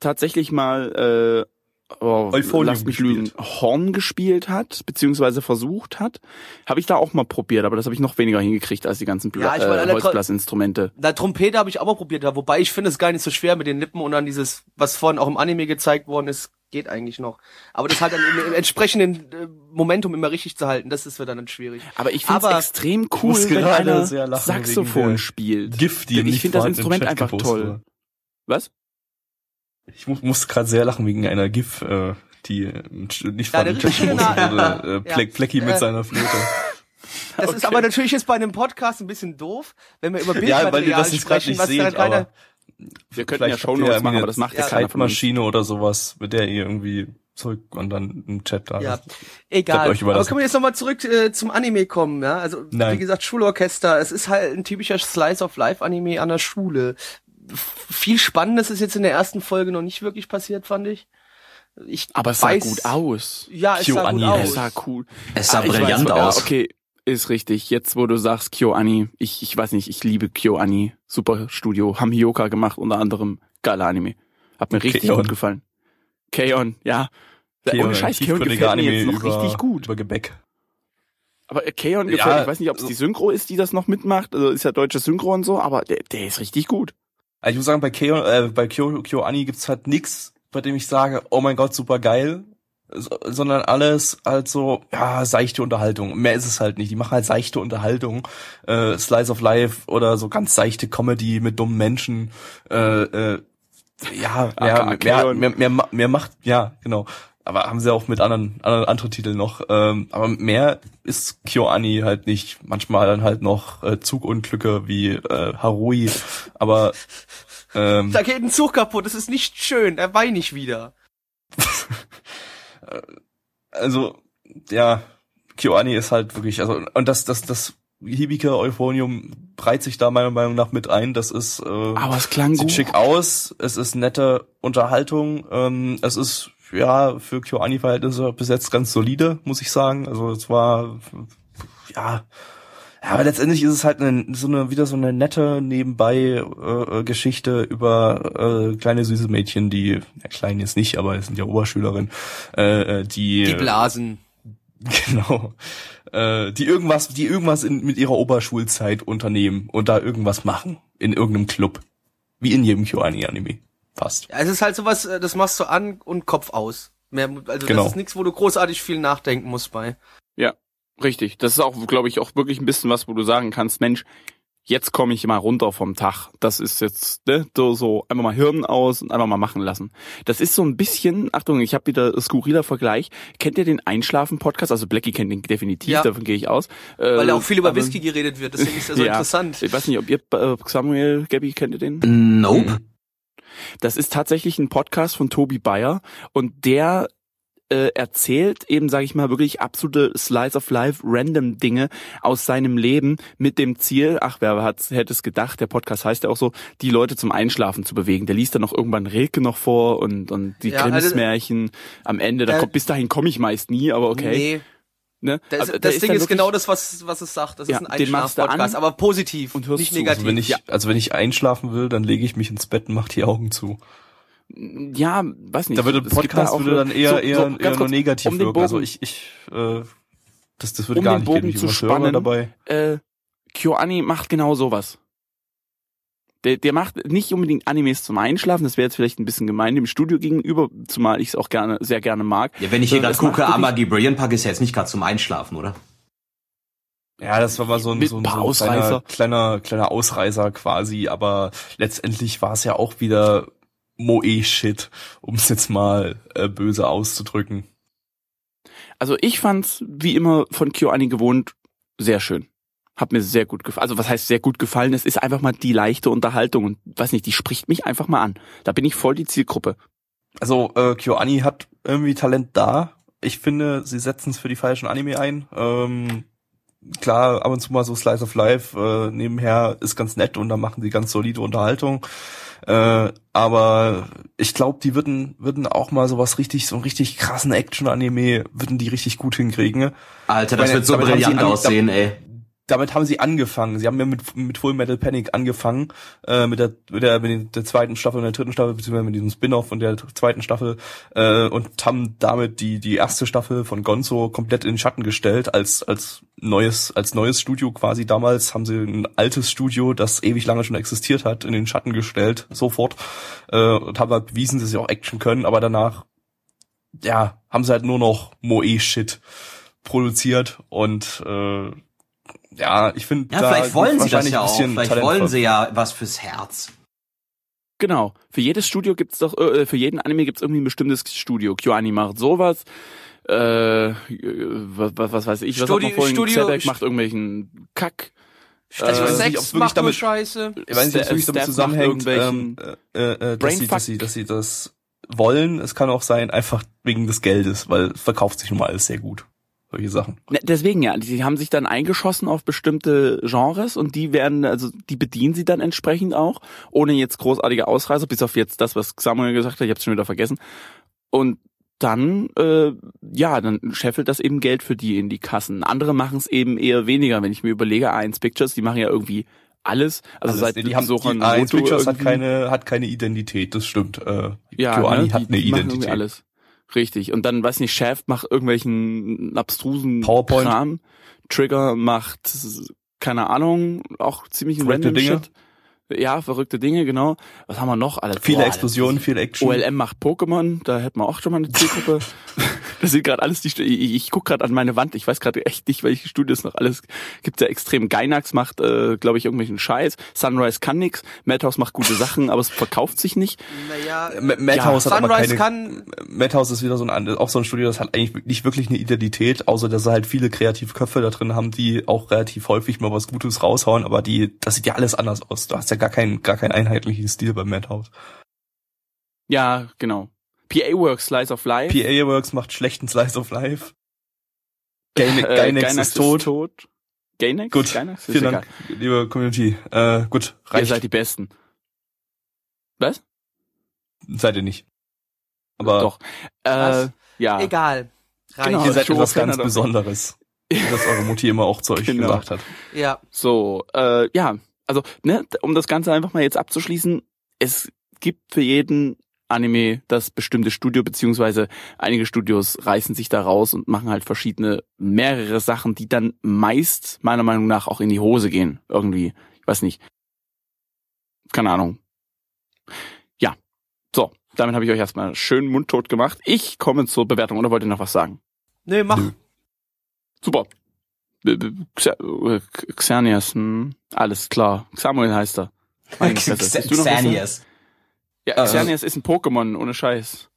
tatsächlich mal äh, oh, Euphonium lass mich lügen, Horn gespielt hat, beziehungsweise versucht hat, habe ich da auch mal probiert, aber das habe ich noch weniger hingekriegt als die ganzen Bla Ja, ich meine, äh, Holzblasinstrumente. Na, Trompete habe ich auch mal probiert, ja, wobei ich finde es gar nicht so schwer mit den Lippen und dann dieses, was vorhin auch im Anime gezeigt worden ist, geht eigentlich noch. Aber das halt dann im, im entsprechenden äh, Momentum immer richtig zu halten, das ist dann, dann schwierig. Aber ich finde es extrem cool, wenn gerade einer Saxophon spielt. Gift, die ich finde das Instrument einfach toll. Was? Ich muss, muss gerade sehr lachen wegen einer GIF, äh, die äh, nicht Ja, von schöne- wurde, äh, Ja. Pleck, Plecki mit Äh, seiner Flöte. <laughs> Das ist aber natürlich jetzt bei einem Podcast ein bisschen doof, wenn wir über Bildmaterial Ja, weil ihr das jetzt gerade sprechen, nicht was seht, dann keiner, aber Wir könnten ja Shownotes machen, irgendwie aber das macht ja eine keiner von uns. Zeitmaschine oder sowas, mit der ihr irgendwie zurück und dann im Chat da. Ja, egal. Aber können wir jetzt nochmal zurück äh, zum Anime kommen, ja? Also, Nein. wie gesagt, Schulorchester, es ist halt ein typischer Slice of Life Anime an der Schule. Viel Spannendes ist jetzt in der ersten Folge noch nicht wirklich passiert, fand ich. Ich Aber es sah weiß, gut aus. Ja, es sah gut Kyo-Ani, Es aus. sah cool. Es sah Ah, brillant weiß, ja, aus. Okay, ist richtig. Jetzt, wo du sagst KyoAni, ich, ich weiß nicht, ich liebe KyoAni. Super Studio. Haben Hyoka gemacht, unter anderem. Geiler Anime. Hat mir richtig Keon. gut gefallen. Keon, ja. Keon, Ohne Scheiß, Keon gefällt mir jetzt noch über, richtig gut. Über Gebäck. Aber äh, Keon Ja, gefällt, ich weiß nicht, ob es die Synchro ist, die das noch mitmacht. Also ist ja deutsche Synchro und so, aber der, der ist richtig gut. Also ich muss sagen, bei Kyo, äh, bei Kyo, Kyo Ani gibt's halt nix, bei dem ich sage, oh mein Gott, super geil, so, sondern alles halt so, ja, seichte Unterhaltung. Mehr ist es halt nicht. Die machen halt seichte Unterhaltung, äh, Slice of Life oder so ganz seichte Comedy mit dummen Menschen, äh, äh, ja, mehr, mehr, mehr, mehr macht, ja, genau. Aber haben sie auch mit anderen, anderen, anderen Titeln noch. Ähm, aber mehr ist KyoAni halt nicht. Manchmal dann halt noch äh, Zugunglücke wie äh, Harui. Aber ähm, Da geht ein Zug kaputt, das ist nicht schön, er weint nicht wieder. <laughs> also ja, KyoAni ist halt wirklich, also und das, das, das Hibike Euphonium breit sich da meiner Meinung nach mit ein. Das ist äh, Aber es klang sieht gut. schick aus, es ist nette Unterhaltung, ähm, es ist ja für KyoAni-Verhältnisse bis jetzt ganz solide, muss ich sagen. Also es war ja ja, aber letztendlich ist es halt eine, so eine wieder so eine nette nebenbei äh, Geschichte über äh, kleine süße Mädchen, die ja, klein jetzt nicht, aber es sind ja Oberschülerinnen, äh, äh, die Die Blasen. <laughs> genau äh, die irgendwas, die irgendwas in, mit ihrer Oberschulzeit unternehmen und da irgendwas machen in irgendeinem Club, wie in jedem KyoAni-Anime, fast. Ja, es ist halt sowas, äh, das machst du an und Kopf aus. Mehr, also Genau. das ist nichts, wo du großartig viel nachdenken musst bei. Richtig. Das ist auch, glaube ich, auch wirklich ein bisschen was, wo du sagen kannst, Mensch, jetzt komme ich mal runter vom Tag. Das ist jetzt ne, so, so einfach mal Hirn aus und einfach mal machen lassen. Das ist so ein bisschen, Achtung, ich habe wieder skurriler Vergleich. Kennt ihr den Einschlafen-Podcast? Also Blackie kennt den definitiv, Ja. davon gehe ich aus. Weil Äh, da auch viel über aber- Whisky geredet wird, deswegen ist er so <laughs> Ja. interessant. Ich weiß nicht, ob ihr äh, Samuel, Gabby, kennt ihr den? Nope. Das ist tatsächlich ein Podcast von Tobi Bayer und der äh, erzählt eben, sage ich mal, wirklich absolute Slice of Life, random Dinge aus seinem Leben mit dem Ziel, ach, wer hat's, hätte es gedacht, der Podcast heißt ja auch so, die Leute zum Einschlafen zu bewegen. Der liest dann noch irgendwann Rilke noch vor und, und die Ja, also- Grimmsmärchen am Ende. Da Äh, kommt, bis dahin komme ich meist nie, aber okay. Nee, Ne? das, Aber das der Ding ist wirklich- genau das, was, was es sagt. Das Ja, ist ein den Einschlaf-Podcast, aber positiv und hörst nicht zu. negativ. Also wenn ich, Ja. also wenn ich einschlafen will, dann lege ich mich ins Bett und mach die Augen zu. Ja, weiß nicht. Da würde Podcast auch würde dann eher so- eher, so, eher ganz nur kurz, negativ um den wirken. Also Bogen- ich ich äh, das das würde Um gar den nicht Bogen gehen. Zu spannen, dabei. äh, KyoAni macht genau sowas. Der, der macht nicht unbedingt Animes zum Einschlafen, das wäre jetzt vielleicht ein bisschen gemein dem Studio gegenüber, zumal ich es auch gerne, sehr gerne mag. Ja, wenn ich hier gerade gucke, Amagi Brilliant Park ist ja jetzt nicht gerade zum Einschlafen, oder? Ja, das war mal so ein, so ein, so ein kleiner, Ausreißer. kleiner kleiner Ausreißer quasi, aber letztendlich war es ja auch wieder Moe-Shit, um es jetzt mal äh, böse auszudrücken. Also ich fand's, wie immer von KyoAni gewohnt, sehr schön. Hat mir sehr gut gefallen. Also was heißt sehr gut gefallen? Es ist einfach mal die leichte Unterhaltung und weiß nicht, die spricht mich einfach mal an. Da bin ich voll die Zielgruppe. Also äh, KyoAni hat irgendwie Talent da. Ich finde, sie setzen es für die falschen Anime ein. Ähm, klar, ab und zu mal so Slice of Life äh, nebenher ist ganz nett und dann machen sie ganz solide Unterhaltung. Äh, aber ich glaube, die würden würden auch mal sowas richtig, so einen richtig krassen Action-Anime, würden die richtig gut hinkriegen. Alter, das Meine, wird so brillant an- aussehen, ey. Damit haben sie angefangen. Sie haben ja mit, mit Full Metal Panic angefangen, äh, mit der, mit der, mit der zweiten Staffel und der dritten Staffel, beziehungsweise mit diesem Spin-off und der zweiten Staffel, äh, und haben damit die, die erste Staffel von Gonzo komplett in den Schatten gestellt, als, als neues, als neues Studio quasi damals haben sie ein altes Studio, das ewig lange schon existiert hat, in den Schatten gestellt, sofort, äh, und haben halt bewiesen, dass sie auch Action können, aber danach, ja, haben sie halt nur noch Moe-Shit produziert und, äh, ja, ich finde, Ja, da vielleicht wollen sie das wahrscheinlich ja ein auch. Vielleicht Talent wollen sie ja was fürs Herz. Genau. Für jedes Studio gibt's doch, äh, für jeden Anime gibt's irgendwie ein bestimmtes Studio. KyoAni macht sowas. Äh, was, was, was weiß ich, was Studi- man vorhin? Studio- Xebec macht irgendwelchen Kack. Also weiß nicht, Sex ob's wirklich macht nur damit- Scheiße. Ich weiß nicht, ob es wirklich damit zusammenhängt, ähm, irgendwelchen äh, äh, dass, sie, dass, sie, dass sie das wollen. Es kann auch sein, einfach wegen des Geldes, weil es verkauft sich nun mal alles sehr gut. Solche Sachen. Ne, deswegen ja, die haben sich dann eingeschossen auf bestimmte Genres und die werden, also die bedienen sie dann entsprechend auch, ohne jetzt großartige Ausreißer, bis auf jetzt das, was Samuel gesagt hat, ich hab's schon wieder vergessen. Und dann, äh, ja, dann scheffelt das eben Geld für die in die Kassen. Andere machen es eben eher weniger, wenn ich mir überlege, A1 Pictures, die machen ja irgendwie alles. Also Alles, seit die haben A1 Naruto Pictures hat keine hat keine Identität, das stimmt. Äh, ja, KyoAni ne? hat eine Identität. alles. Richtig. Und dann, weiß nicht, Shaft macht irgendwelchen abstrusen PowerPoint. Kram. Trigger macht, keine Ahnung, auch ziemlich Verrückte random Dinge. Shit. Ja, verrückte Dinge, genau. Was haben wir noch? Alles? Viele Boah, Explosionen, viel Action. OLM macht Pokémon, da hätten wir auch schon mal eine Zielgruppe. <laughs> das sind gerade alles die ich, ich guck gerade an meine Wand, ich weiß gerade echt nicht, welche Studios noch alles gibt ja extrem. Gainax macht, äh, glaube ich, irgendwelchen Scheiß. Sunrise kann nix, Madhouse macht gute Sachen, aber es verkauft sich nicht. Naja, M- Madhouse hat aber Sunrise keine, kann Madhouse ist wieder so ein auch so ein Studio, das hat eigentlich nicht wirklich eine Identität, außer dass sie halt viele kreative Köpfe da drin haben, die auch relativ häufig mal was Gutes raushauen, aber die, das sieht ja alles anders aus. Du hast ja gar keinen, gar keinen einheitlichen Stil bei Madhouse. Ja, genau. PA Works, Slice of Life. PA Works macht schlechten Slice of Life. Gaine- Äh, Gainax Gainax ist tot. tot. Gainax? Gut, Gainax? Ist vielen egal. Dank, liebe Community. Äh, gut, Ihr reicht. seid die Besten. Was? Seid ihr nicht. Aber Doch. Äh, Was? ja. egal. Reicht. Genau. ihr seid etwas ganz. Besonderes. das eure Mutti immer auch zu euch Genau. gesagt hat. Ja. So, äh, ja, also, ne, um das Ganze einfach mal jetzt abzuschließen, es gibt für jeden Anime das bestimmte Studio, beziehungsweise einige Studios reißen sich da raus und machen halt verschiedene, mehrere Sachen, die dann meist, meiner Meinung nach, auch in die Hose gehen. Irgendwie. Ich weiß nicht. Keine Ahnung. Ja. So, damit habe ich euch erstmal schön mundtot gemacht. Ich komme zur Bewertung, oder wollt ihr noch was sagen? Nee, mach. Super. B- Xa- äh, Xerneas, hm, alles klar. Samuel heißt er. Meine <laughs> Du. Ja, Äh, Xerneas ist ein Pokémon, ohne Scheiß.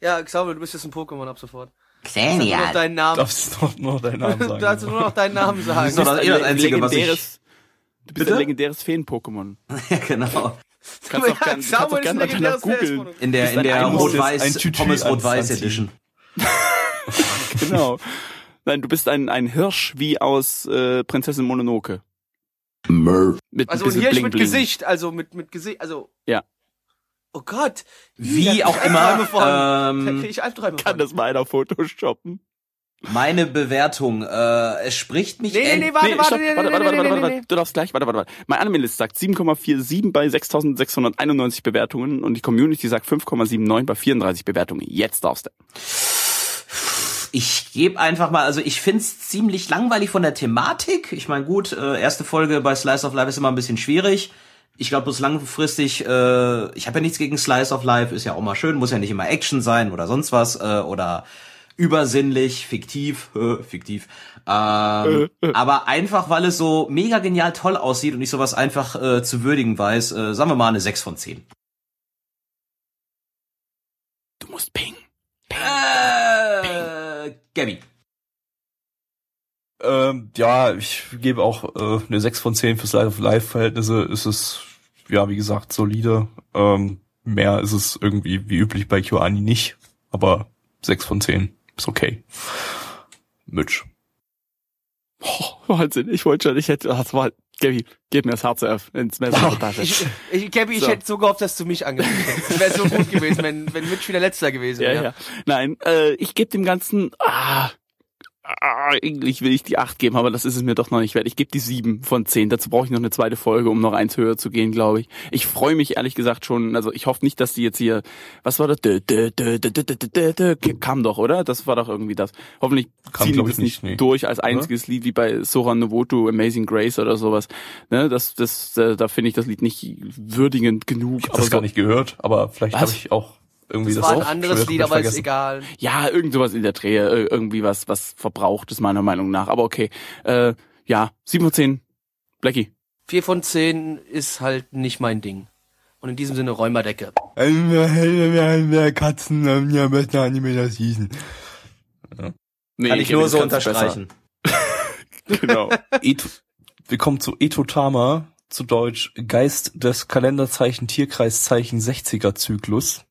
Ja, Xavier, du bist jetzt ein Pokémon ab sofort. Du darfst nur noch Xanias. deinen Namen. Darfst du noch, noch deinen Namen Du <laughs> sagen? darfst nur noch deinen Namen Das sagen. ist doch das, eh das Einzige, was ich... Du bist Bitte? ein legendäres Feen-Pokémon. <laughs> Ja, genau. Du kannst auch gern, du kannst auch Samuel ist gern ein danach legendäres googeln. In der, Bist in ein der. Rot-Weiß, Ein Tütü Pommes Rot-Weiß anziehen. Edition. <laughs> Genau. Nein, du bist ein, ein Hirsch wie aus äh, Prinzessin Mononoke. Mit Also ein Hirsch Bling mit Bling. Gesicht, also mit, mit Gesicht, also. Ja. Oh Gott. Wie Da auch immer, von. Da ähm, krieg ich Albträume Kann von. das mal einer photoshoppen? meine Bewertung, äh, es spricht mich... Nee, nee, nee, warte, nee, warte, nee, warte, nee, warte, warte, nee, warte, nee, warte, nee. du darfst gleich, warte, warte, warte. Mein Anime-List sagt 7,47 bei 6.691 Bewertungen und die Community sagt 5,79 bei 34 Bewertungen. Jetzt darfst du. Ich gebe einfach mal, also ich find's ziemlich langweilig von der Thematik. Ich meine, gut, äh, erste Folge bei Slice of Life ist immer ein bisschen schwierig. Ich glaube, bloß langfristig, äh, ich habe ja nichts gegen Slice of Life, ist ja auch mal schön, muss ja nicht immer Action sein oder sonst was, äh, oder übersinnlich, fiktiv, äh, <laughs> fiktiv. Ähm, aber einfach, weil es so mega genial toll aussieht und ich sowas einfach äh, zu würdigen weiß, äh, sagen wir mal eine 6 von 10. Du musst ping. Äh, Gabby. Ähm, ja, ich gebe auch äh, eine 6 von 10 fürs Life of Life Verhältnisse. Ist es, ja, wie gesagt, solide. Ähm, mehr ist es irgendwie wie üblich bei KyoAni nicht, aber 6 von 10 ist okay. Mitch. Oh, Wahnsinn, ich wollte schon, ich hätte, das war, Gabi, gib mir das Herz auf ins Messer Tasche. Ich, ich, Gabby, ich So. hätte so gehofft, dass du mich angefangen hättest. Das wäre so gut gewesen, wenn, wenn Mitch wieder letzter gewesen Ja, wäre. ja. Nein, äh, ich gebe dem Ganzen, ah, ah, eigentlich will ich die 8 geben, aber das ist es mir doch noch nicht wert. Ich gebe die 7 von 10. Dazu brauche ich noch eine zweite Folge, um noch eins höher zu gehen, glaube ich. Ich freue mich ehrlich gesagt schon, also ich hoffe nicht, dass die jetzt hier, was war das? Dö, dö, dö, dö, dö, dö, dö, Kam doch, oder? Das war doch irgendwie das. Hoffentlich Kam, ziehen die das ich, nicht, nee. durch als einziges Lied wie bei Soran Novoto, Amazing Grace oder sowas. Ne, das, das, äh, da finde ich das Lied nicht würdigend genug. Ich habe das so- gar nicht gehört, aber vielleicht habe ich auch irgendwie Das das, war ein anderes Lied, aber ist egal. Ja, irgend sowas in der Drehe, äh, irgendwie was, was verbraucht ist meiner Meinung nach. Aber okay, äh, ja, 7 von 10, Blackie. Vier von zehn ist halt nicht mein Ding. Und in diesem Sinne Räumerdecke. Katzen haben ja besser Anime das hießen. Nee, Kann ich Kevin, nur so unterstreichen. <laughs> Genau. Wir kommen zu Etotama, zu Deutsch Geist des Kalenderzeichen Tierkreiszeichen 60er Zyklus.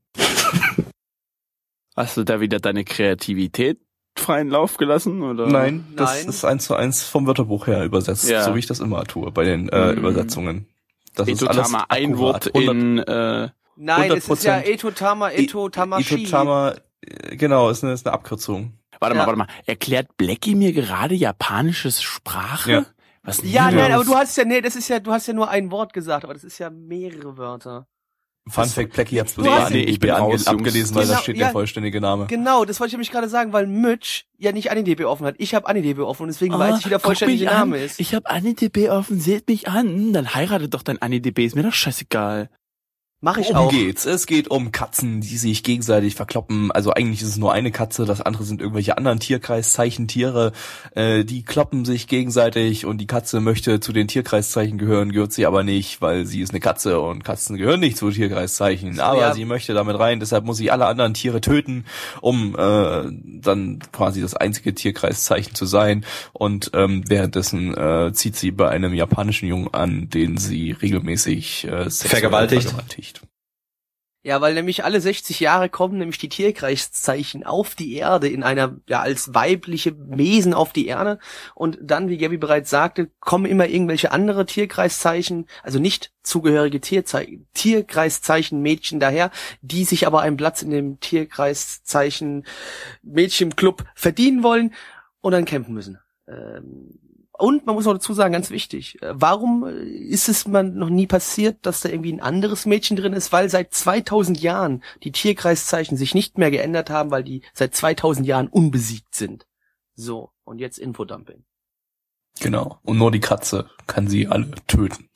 Hast du da wieder deine Kreativität freien Lauf gelassen oder? Nein, das Nein. ist eins zu eins vom Wörterbuch her übersetzt, Ja. so wie ich das immer tue bei den äh, Mhm. Übersetzungen. Das ist alles Etotama, ein. Wort 100 in äh, Nein, es ist ja 100%. Etotama, Etotamashi. Itotama, äh, genau, ist eine, ist eine Abkürzung. Warte Ja. mal, warte mal. Erklärt Blackie mir gerade japanisches Sprache? Ja. Was Ja, nein, aber du hast ja, nee, das ist ja, du hast ja nur ein Wort gesagt, aber das ist ja mehrere Wörter. Fun Fact, Blackie hat's bei Nee, ich bin raus, Jungs. abgelesen, weil Genau, da steht ja. der vollständige Name. Genau, das wollte ich nämlich gerade sagen, weil Mitch ja nicht AniDB offen hat. Ich habe AniDB offen und deswegen weiß ich, wie der Ah, vollständige mich an. Name ist. Ich hab AniDB offen, seht mich an. Dann heirate doch dein AniDB, ist mir doch scheißegal. Mach ich Worum auch. geht's? Es geht um Katzen, die sich gegenseitig verkloppen. Also eigentlich ist es nur eine Katze, das andere sind irgendwelche anderen Tierkreiszeichen, Tiere. Äh, die kloppen sich gegenseitig und die Katze möchte zu den Tierkreiszeichen gehören, gehört sie aber nicht, weil sie ist eine Katze und Katzen gehören nicht zu Tierkreiszeichen. Aber ja. sie möchte damit rein, deshalb muss sie alle anderen Tiere töten, um äh, dann quasi das einzige Tierkreiszeichen zu sein. Und ähm, währenddessen äh, zieht sie bei einem japanischen Jungen an, den sie regelmäßig äh, Vergewaltigt. vergewaltigt. Ja, weil nämlich alle 60 Jahre kommen nämlich die Tierkreiszeichen auf die Erde in einer, ja, als weibliche Wesen auf die Erde. Und dann, wie Gabby bereits sagte, kommen immer irgendwelche andere Tierkreiszeichen, also nicht zugehörige Tierzei Tierkreiszeichen Mädchen daher, die sich aber einen Platz in dem Tierkreiszeichen Mädchenclub verdienen wollen und dann campen müssen. Ähm, und man muss noch dazu sagen, ganz wichtig, äh, warum äh, ist es man noch nie passiert, dass da irgendwie ein anderes Mädchen drin ist? Weil seit 2000 Jahren die Tierkreiszeichen sich nicht mehr geändert haben, weil die seit 2000 Jahren unbesiegt sind. So, und jetzt Infodumping. Genau. Und nur die Katze kann sie alle töten.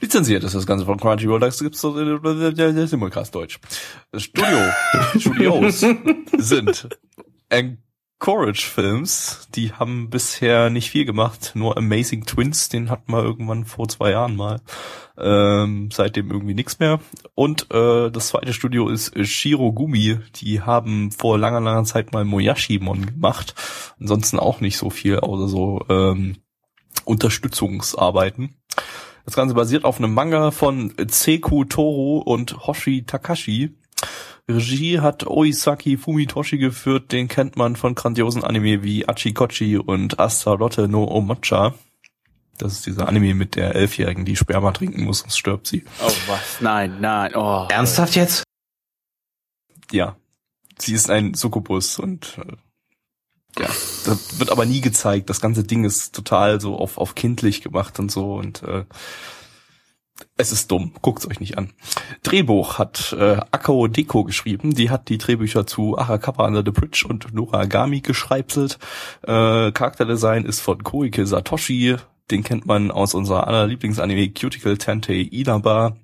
Lizenziert ist das Ganze von Crunchyroll, das gibt's so äh, Simulcast Deutsch. Studio, <laughs> Studios sind Encourage Films, die haben bisher nicht viel gemacht, nur Amazing Twins, den hatten wir irgendwann vor zwei Jahren mal. Ähm, seitdem irgendwie nichts mehr. Und äh, das zweite Studio ist äh, Shirogumi, die haben vor langer, langer Zeit mal Moyashimon gemacht. Ansonsten auch nicht so viel, außer so ähm, Unterstützungsarbeiten. Das Ganze basiert auf einem Manga von Seku Toro und Hoshi Takashi. Regie hat Oisaki Fumitoshi geführt, den kennt man von grandiosen Anime wie Achikochi und Astarotte no Omocha. Das ist dieser Anime mit der Elfjährigen, die Sperma trinken muss, sonst stirbt sie. Oh, was? Nein, nein, oh. Ernsthaft jetzt? Ja, sie ist ein Succubus und äh, ja, das wird aber nie gezeigt. Das ganze Ding ist total so auf, auf kindlich gemacht und so und äh, es ist dumm. Guckt's euch nicht an. Drehbuch hat äh, Akao Deko geschrieben. Die hat die Drehbücher zu Arakapa Under the Bridge und Noragami geschreibselt. Äh, Charakterdesign ist von Koike Satoshi. Den kennt man aus unserer aller Lieblingsanime Cuticle Tantei Inaba.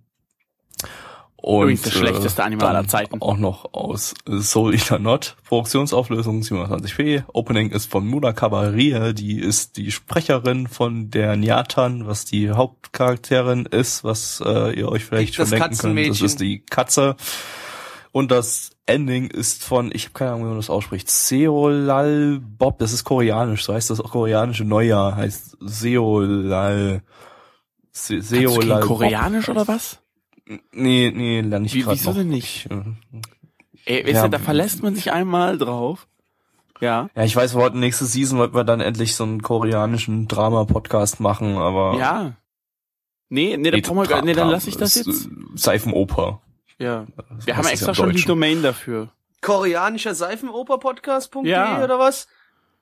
Und Übrigens das schlechteste Anime dann aller Zeiten. Auch noch aus Soul Eater Not. Produktionsauflösung 27p. Opening ist von Muna Kabarie. Die ist die Sprecherin von der Nyatan, was die Hauptcharakterin ist, was äh, ihr euch vielleicht Das schon denken könnt. Das ist die Katze. Und das Ending ist von, ich habe keine Ahnung, wie man das ausspricht, Seolal Bob. Das ist koreanisch, so heißt das auch koreanische Neujahr. Heißt Seolal. Se Seolal Bob. Koreanisch oder was? Nee, nee, lerne ich Wie- gerade wieso noch. denn nicht? Ich, äh, Ey, weißt Ja. du, da verlässt man sich einmal drauf. Ja. Ja, ich weiß, wir wollten nächste Season wollten wir dann endlich so einen koreanischen Drama-Podcast machen, aber Ja. Nee, nee, dann, wir gar, nee, dann lass ich das jetzt. Seifenoper. Ja. Das Wir haben extra es schon die. Domain dafür. Koreanischer Seifenoper-Podcast.de Ja. oder was?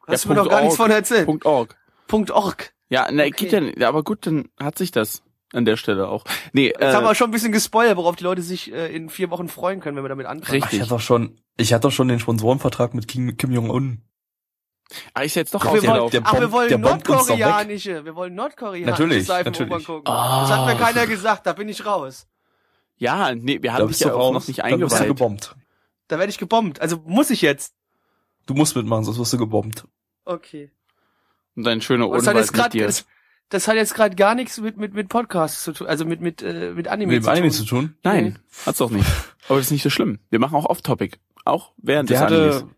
Hast du mir noch gar nichts von erzählt. Punkt .org. Punkt .org. Ja, na, Okay. geht ja nicht. Aber gut, dann hat sich das an der Stelle auch. Nee, Jetzt äh, haben wir schon ein bisschen gespoilert, worauf die Leute sich äh, in vier Wochen freuen können, wenn wir damit anfangen. Ach, ich hatte doch schon, ich hatte doch schon den Sponsorenvertrag mit Kim, Kim Jong-un. ah, ist jetzt doch Ach, wir wollen, der ach, wir bombt- wollen der bombt uns doch weg. nordkoreanische, wir wollen nordkoreanische Natürlich, Seifenopern natürlich. gucken. Ah. Das hat mir keiner gesagt, da bin ich raus. Ja, nee, wir haben dich ja auch raus, noch nicht dann wirst du eingeweiht. gebombt. Da werde ich gebombt. Also muss ich jetzt. Du musst mitmachen, sonst wirst du gebombt. Okay. Und dein schöner Unwald jetzt mit gerade dir. das, das hat jetzt gerade gar nichts mit mit mit Podcasts zu tun, also mit mit äh, mit Anime, Mit zu, Anime tun. zu tun? Nein, hat's doch nicht. Aber das ist nicht so schlimm. Wir machen auch Off-Topic. Auch während Der des Animes. hatte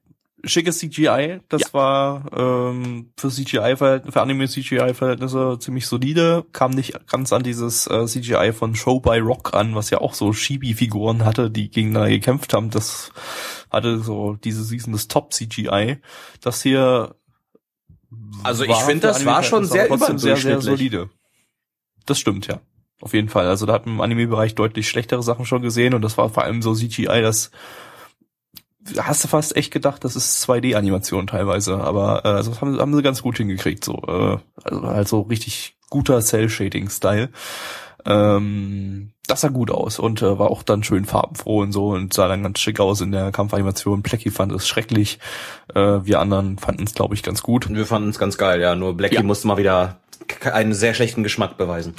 schickes CGI, das Ja. war ähm, für CGI Verhältnisse, für Anime CGI Verhältnisse ziemlich solide, kam nicht ganz an dieses äh, CGI von Show by Rock an, was ja auch so Chibi Figuren hatte, die gegeneinander gekämpft haben. Das hatte so diese Season des Top CGI. Das hier Also ich finde, das war schon sehr trotzdem sehr sehr überdurchschnittlich. solide. Das stimmt ja. Auf jeden Fall. Also da hat man im Anime-Bereich deutlich schlechtere Sachen schon gesehen und das war vor allem so CGI, das da hast du fast echt gedacht, das ist 2D-Animation teilweise, aber äh, also das haben, haben sie ganz gut hingekriegt, so äh, also halt so richtig guter Cell-Shading-Style. Ähm, das sah gut aus und äh, war auch dann schön farbenfroh und so und sah dann ganz schick aus in der Kampfanimation. Plecky fand es schrecklich, äh, wir anderen fanden es, glaube ich, ganz gut. Wir fanden es ganz geil, ja. Nur Blackie Ja. musste mal wieder einen sehr schlechten Geschmack beweisen.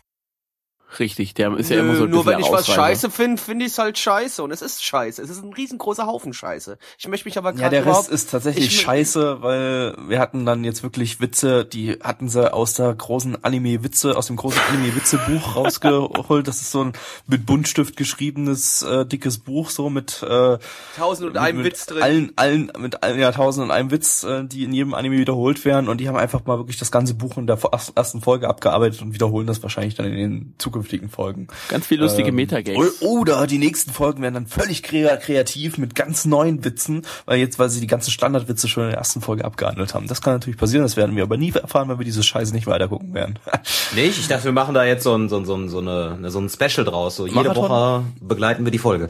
Richtig, der ist ja immer so ein nur wenn ich was scheiße finde, finde ich es halt scheiße. Und es ist scheiße. Es ist ein riesengroßer Haufen scheiße. Ich möchte mich aber Ja, gerade der überhaupt... Rest ist tatsächlich ich- scheiße, weil wir hatten dann jetzt wirklich Witze, die hatten sie aus der großen Anime-Witze, aus dem großen Anime-Witze-Buch <laughs> rausgeholt. Das ist so ein mit Buntstift geschriebenes, äh, dickes Buch, so mit, äh, Tausend und einem Witz drin. allen, allen, mit allen, ja, tausend und einem Witz, äh, die in jedem Anime wiederholt werden und die haben einfach mal wirklich das ganze Buch in der ersten- Folge abgearbeitet und wiederholen das wahrscheinlich dann in den zukünftigen Folgen. Ganz viel lustige Ähm, Metagames. Oder die nächsten Folgen werden dann völlig krea- kreativ mit ganz neuen Witzen, weil jetzt, weil sie die ganzen Standardwitze schon in der ersten Folge abgehandelt haben. Das kann natürlich passieren, das werden wir aber nie erfahren, weil wir diese Scheiße nicht weitergucken werden. <laughs> Nicht? Ich dachte, wir machen da jetzt so ein, so ein, so ein, so eine, so ein Special draus. So jede Marathon? Woche begleiten wir die Folge.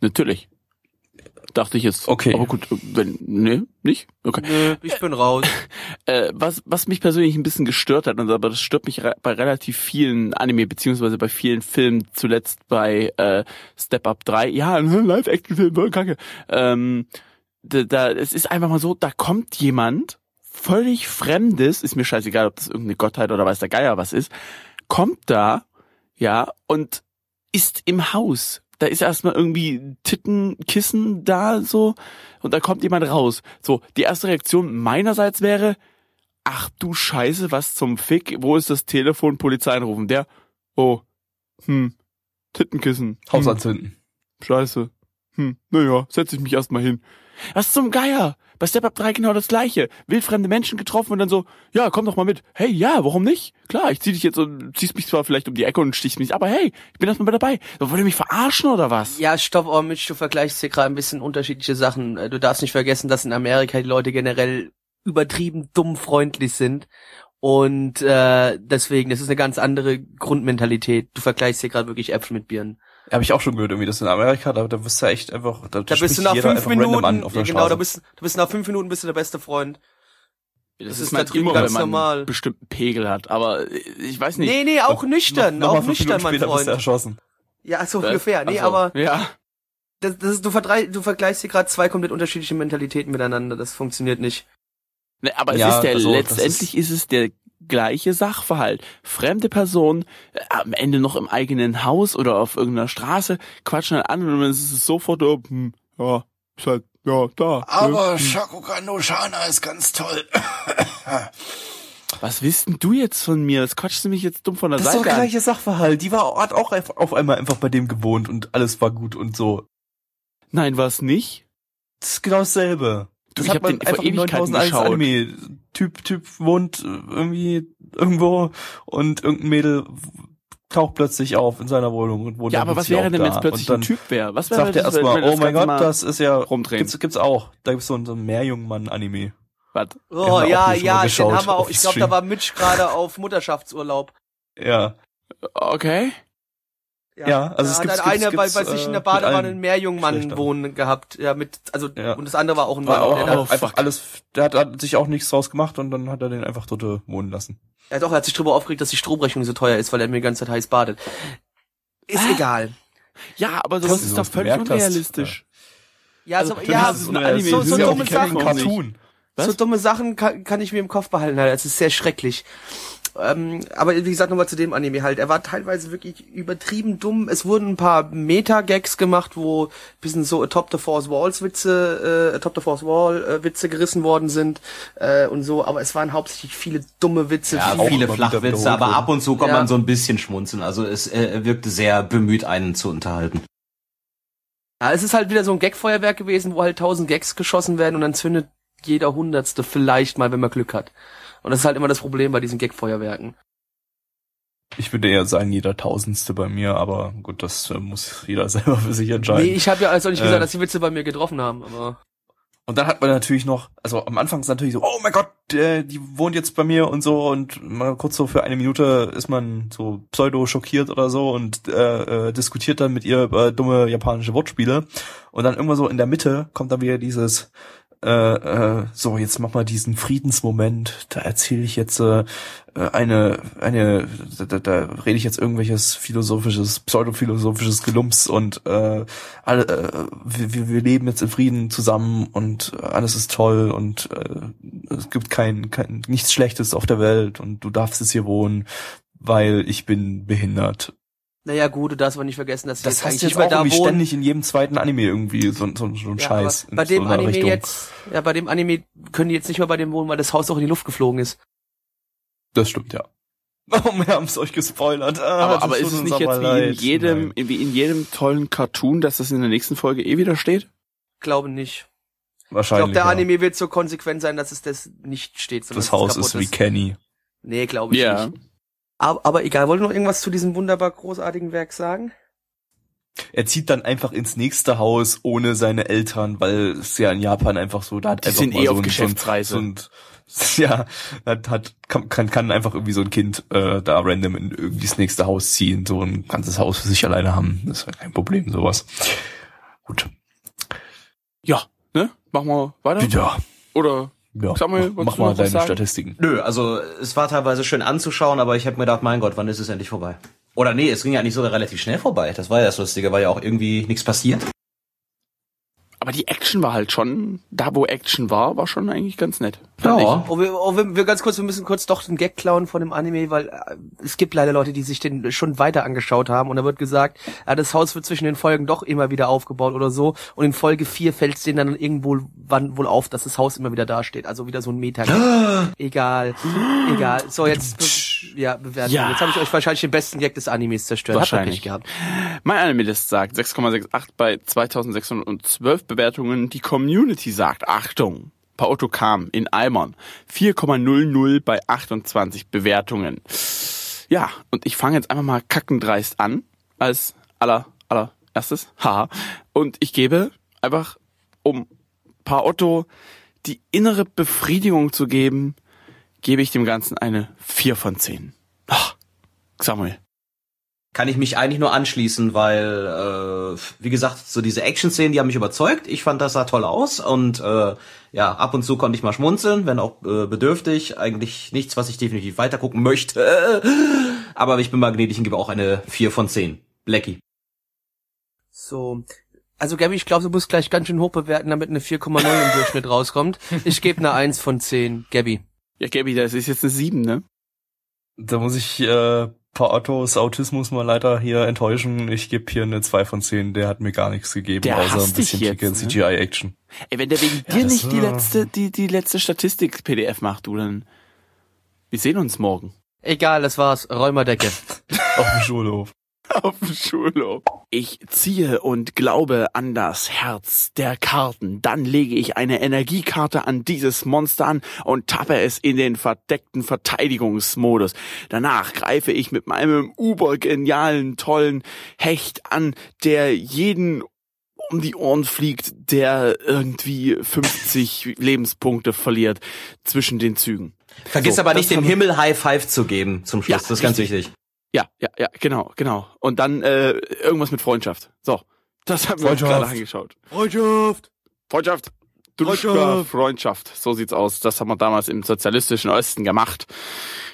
Natürlich. Dachte ich jetzt. Okay. Aber gut, wenn, nee, nicht? Okay. Nö, ich bin raus. <laughs> Äh, was, was mich persönlich ein bisschen gestört hat, und aber das stört mich re bei relativ vielen Anime, beziehungsweise bei vielen Filmen, zuletzt bei äh, Step Up 3, ja, Live-Action-Film, kacke. Ähm, da, da, es ist einfach mal so, da kommt jemand, völlig Fremdes, ist mir scheißegal, ob das irgendeine Gottheit oder weiß der Geier was ist, kommt da, ja, und ist im Haus. Da ist erstmal irgendwie Tittenkissen da so und da kommt jemand raus. So, die erste Reaktion meinerseits wäre, ach du Scheiße, was zum Fick, wo ist das Telefon, Polizei anrufen? Der, oh, hm, Tittenkissen. Haus hm, anzünden. Scheiße. Hm, naja, setz ich mich erstmal hin. Was zum Geier? Bei Step Up 3 genau das gleiche. Wildfremde Menschen getroffen und dann so, ja, komm doch mal mit. Hey, ja, warum nicht? Klar, ich zieh dich jetzt und ziehst mich zwar vielleicht um die Ecke und stichst mich, aber hey, ich bin erstmal dabei. Wollt ihr mich verarschen oder was? Ja, stopp, oh Mitch, du vergleichst hier gerade ein bisschen unterschiedliche Sachen. Äh, Du darfst nicht vergessen, dass in Amerika die Leute generell übertrieben dumm freundlich sind. Und äh, deswegen, das ist eine ganz andere Grundmentalität. Du vergleichst hier gerade wirklich Äpfel mit Birnen. Habe ich auch schon gehört, irgendwie, das in Amerika, da, da bist du echt einfach, da, Da bist du nach fünf Minuten, an auf der ja, genau, Straße. da bist du bist nach fünf Minuten bist du der beste Freund. Das, Das ist ist da immer, ganz wenn man normal. einen bestimmten Pegel hat. Aber ich weiß nicht. Nee, nee, auch nüchtern, noch, noch auch nüchtern, Minuten mein später bist du Freund. erschossen. Ja, so Was? ungefähr. Nee, Ach so. aber Ja. das, das ist, du, du vergleichst hier gerade zwei komplett unterschiedliche Mentalitäten miteinander. Das funktioniert nicht. Ne, aber es Ja, ist der, also, das letztendlich ist, es der gleiche Sachverhalt. Fremde Personen äh, am Ende noch im eigenen Haus oder auf irgendeiner Straße quatschen halt an und dann ist es sofort, oh, hm, ja, ist halt, ja, da. ne? Aber Shakugan no Shana ist ganz toll. Was willst denn du jetzt von mir? Was quatschst du mich jetzt dumm von der Das ist doch Seite der an? gleiche Sachverhalt. Die war, hat auch einfach auf einmal einfach bei dem gewohnt und alles war gut und so. Nein, war's nicht? Das ist genau dasselbe. Du, ich hat hab man den vor Ewigkeiten 9001 geschaut. Anime. Typ, Typ wohnt äh, irgendwie irgendwo und irgendein Mädel taucht plötzlich auf in seiner Wohnung und wohnt Ja, aber was wäre denn, wenn es plötzlich ein Typ wäre? Was wäre sagt er erstmal, oh mein Gott, das ist ja, rumdrehen? gibt's, gibt's auch. Da gibt's so einen, so einen Meerjungmann-Anime. Was? Oh ja, ja, den haben wir auch. Ich glaube, da war Mitch gerade auf Mutterschaftsurlaub. Ja. Okay. Ja, also da es hat gibt's- halt eine gibt's- bei, bei sich äh, in der mit Badewanne einen Meerjungmann wohnen gehabt. Ja, mit, also, Ja. und das andere war auch ein War Mann. auch, der Oh, einfach alles, der hat, hat sich auch nichts draus gemacht und dann hat er den einfach dort äh, wohnen lassen. ja doch, er hat sich drüber aufgeregt, dass die Stromrechnung so teuer ist, weil er mir die ganze Zeit heiß badet. Ist Ah. egal. Ja, aber das du ist doch sowas völlig unrealistisch. Ja, Also, so, für ja, mich ist es ein Anime, so, das so ist ja auch dumme Sachen. So dumme Sachen kann, kann ich mir im Kopf behalten, halt. Es ist sehr schrecklich. Ähm, aber wie gesagt, nochmal zu dem Anime halt. Er war teilweise wirklich übertrieben dumm. Es wurden ein paar Meta-Gags gemacht, wo bisschen so Atop the Force Walls Witze, äh, Atop the Force Wall äh, Witze gerissen worden sind äh, und so. Aber es waren hauptsächlich viele dumme Witze. Ja, viele, viele Flachwitze, aber ab und zu kann Ja. man so ein bisschen schmunzeln. Also es äh, wirkte sehr bemüht, einen zu unterhalten. Ja, es ist halt wieder so ein Gagfeuerwerk gewesen, wo halt tausend Gags geschossen werden und dann zündet jeder Hundertste vielleicht mal, wenn man Glück hat. Und das ist halt immer das Problem bei diesen Gagfeuerwerken. Ich würde eher sagen, jeder Tausendste bei mir, aber gut, das äh, muss jeder <laughs> selber für sich entscheiden. Nee, ich habe ja also nicht gesagt, Äh. dass die Witze bei mir getroffen haben, aber Und dann hat man natürlich noch, also am Anfang ist natürlich so, oh mein Gott, äh, die wohnt jetzt bei mir und so und mal kurz so für eine Minute ist man so pseudo schockiert oder so und äh, äh, diskutiert dann mit ihr über dumme japanische Wortspiele und dann irgendwann so in der Mitte kommt dann wieder dieses äh, äh, so jetzt mach mal diesen Friedensmoment, da erzähle ich jetzt äh, eine eine da, da, rede ich jetzt irgendwelches philosophisches pseudophilosophisches Gelumps und äh, alle äh, wir, wir- leben jetzt in Frieden zusammen und alles ist toll und äh, es gibt kein, kein nichts Schlechtes auf der Welt und du darfst jetzt hier wohnen, weil ich bin behindert. Naja gut, du darfst aber nicht vergessen, dass sie Das jetzt du jetzt auch da irgendwie wohnen. ständig in jedem zweiten Anime irgendwie so, so, so ein Ja, Scheiß. bei in dem so einer Anime Richtung. jetzt, ja, bei dem Anime können die jetzt nicht mehr bei dem wohnen, weil das Haus auch in die Luft geflogen ist. Das stimmt, ja. <laughs> Oh, wir haben es euch gespoilert. Ah, Aber, aber ist es nicht jetzt wie in jedem, Nein. wie in jedem tollen Cartoon, dass das in der nächsten Folge eh wieder steht? Glaube nicht. Ich Wahrscheinlich. glaube, der ja. Anime wird so konsequent sein, dass es das nicht steht. sondern Das Haus ist wie Kenny. Nee, glaube ich Ja. nicht. Aber, aber egal, wollt ihr noch irgendwas zu diesem wunderbar großartigen Werk sagen? Er zieht dann einfach ins nächste Haus ohne seine Eltern, weil es ja in Japan einfach so, da hat Die einfach sind mal eh so auf ein, Geschäftsreise. So <laughs> ein, ja, hat, hat kann, kann, kann einfach irgendwie so ein Kind äh, da random in irgendwie das nächste Haus ziehen, so ein ganzes Haus für sich alleine haben. Das ist ja kein Problem, sowas. Gut. Ja, ne? Machen wir weiter? Ja. Oder ja. Samuel, mach, mach mal deine sagen? Statistiken. Nö, also es war teilweise schön anzuschauen, aber ich habe mir gedacht, mein Gott, wann ist es endlich vorbei? Oder nee, es ging ja nicht so relativ schnell vorbei. Das war ja das Lustige, weil ja auch irgendwie nichts passiert. Aber die Action war halt schon, da wo Action war, war schon eigentlich ganz nett. Ja. Oh, wir, oh, wir, wir ganz kurz, wir müssen kurz doch den Gag klauen von dem Anime, weil äh, es gibt leider Leute, die sich den schon weiter angeschaut haben und da wird gesagt, ja, das Haus wird zwischen den Folgen doch immer wieder aufgebaut oder so und in Folge 4 fällt es denen dann irgendwo wann wohl auf, dass das Haus immer wieder dasteht. Also wieder so ein meta. <gasps> Egal, egal. So, jetzt ja, bewerten. Ja. Jetzt habe ich euch wahrscheinlich den besten Gag des Animes zerstört. Wahrscheinlich. Pech gehabt. Mein Anime-List sagt 6,68 bei 2612 Bewertungen. Die Community sagt, Achtung, Paoto kam in Eimern. 4,00 bei 28 Bewertungen. Ja, und ich fange jetzt einfach mal kackendreist an, als aller, allererstes. Haha. Und ich gebe einfach, um Paotto die innere Befriedigung zu geben, gebe ich dem Ganzen eine 4 von 10. Ach, Samuel. Kann ich mich eigentlich nur anschließen, weil, äh, wie gesagt, so diese Action-Szenen, die haben mich überzeugt. Ich fand, das sah toll aus und äh, ja, ab und zu konnte ich mal schmunzeln, wenn auch äh, bedürftig. Eigentlich nichts, was ich definitiv weitergucken möchte. <laughs> Aber ich bin magnetisch und gebe auch eine 4 von 10. Blackie. So. Also Gabby, ich glaube, du musst gleich ganz schön hoch bewerten, damit eine 4,0 im Durchschnitt rauskommt. Ich gebe eine 1 von 10. Gabby. Ja, Gabi, das ist jetzt eine 7, ne? Da muss ich äh, paar Ottos Autismus mal leider hier enttäuschen. Ich gebe hier eine 2 von 10. Der hat mir gar nichts gegeben, Der außer ein bisschen jetzt, ne? CGI-Action. Ey, wenn der wegen dir das nicht die letzte, die, die letzte Statistik-PDF macht, du, dann, wir sehen uns morgen. Egal, das war's. Räumerdecke. <laughs> Auf dem Schulhof. <laughs> Auf dem Schulhof. Ich ziehe und glaube an das Herz der Karten. Dann lege ich eine Energiekarte an dieses Monster an und tappe es in den verdeckten Verteidigungsmodus. Danach greife ich mit meinem ubergenialen, tollen Hecht an, der jeden um die Ohren fliegt, der irgendwie 50 Lebenspunkte verliert zwischen den Zügen. Vergiss So, aber nicht dem Himmel High Five zu geben zum Schluss. Ja, das ist ganz wichtig. Ja, ja, ja, genau, genau. Und dann äh, irgendwas mit Freundschaft. So, das haben wir uns gerade angeschaut. Freundschaft. Freundschaft. Druschka, Freundschaft. So sieht's aus. Das haben wir damals im sozialistischen Osten gemacht.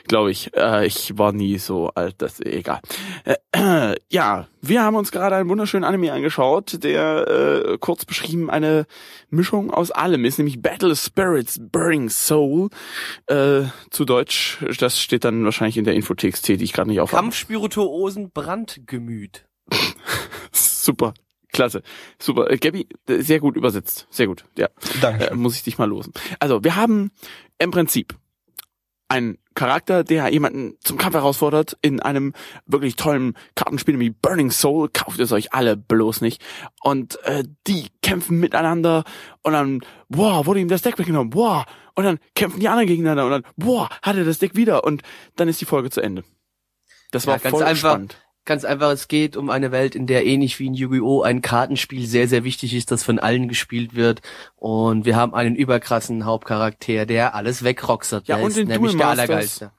glaube ich. Äh, ich war nie so alt, das egal. Äh, <clears throat> ja, wir haben uns gerade einen wunderschönen Anime angeschaut, der äh, kurz beschrieben eine Mischung aus allem ist, nämlich Battle Spirits Burning Soul. Äh, zu Deutsch, das steht dann wahrscheinlich in der Infotext, die ich gerade nicht aufhabe. Kampfspirituosen Brandgemüt. <laughs> Super. Klasse. Super. Äh, Gabby, äh, sehr gut übersetzt. Sehr gut. Ja. Danke. Äh, muss ich dich mal losen. Also, wir haben im Prinzip einen Charakter, der jemanden zum Kampf herausfordert in einem wirklich tollen Kartenspiel wie Burning Soul. Kauft es euch alle bloß nicht. Und äh, die kämpfen miteinander und dann, boah, wurde ihm das Deck weggenommen. Boah. Und dann kämpfen die anderen gegeneinander und dann, boah, hat er das Deck wieder. Und dann ist die Folge zu Ende. Das war Ja, ganz voll einfach. spannend. Ganz einfach, es geht um eine Welt, in der ähnlich wie in Yu-Gi-Oh! ein Kartenspiel sehr, sehr wichtig ist, das von allen gespielt wird. Und wir haben einen überkrassen Hauptcharakter, der alles wegroxert Ja, und lässt, den nämlich Duel der Masters. Allergeilste.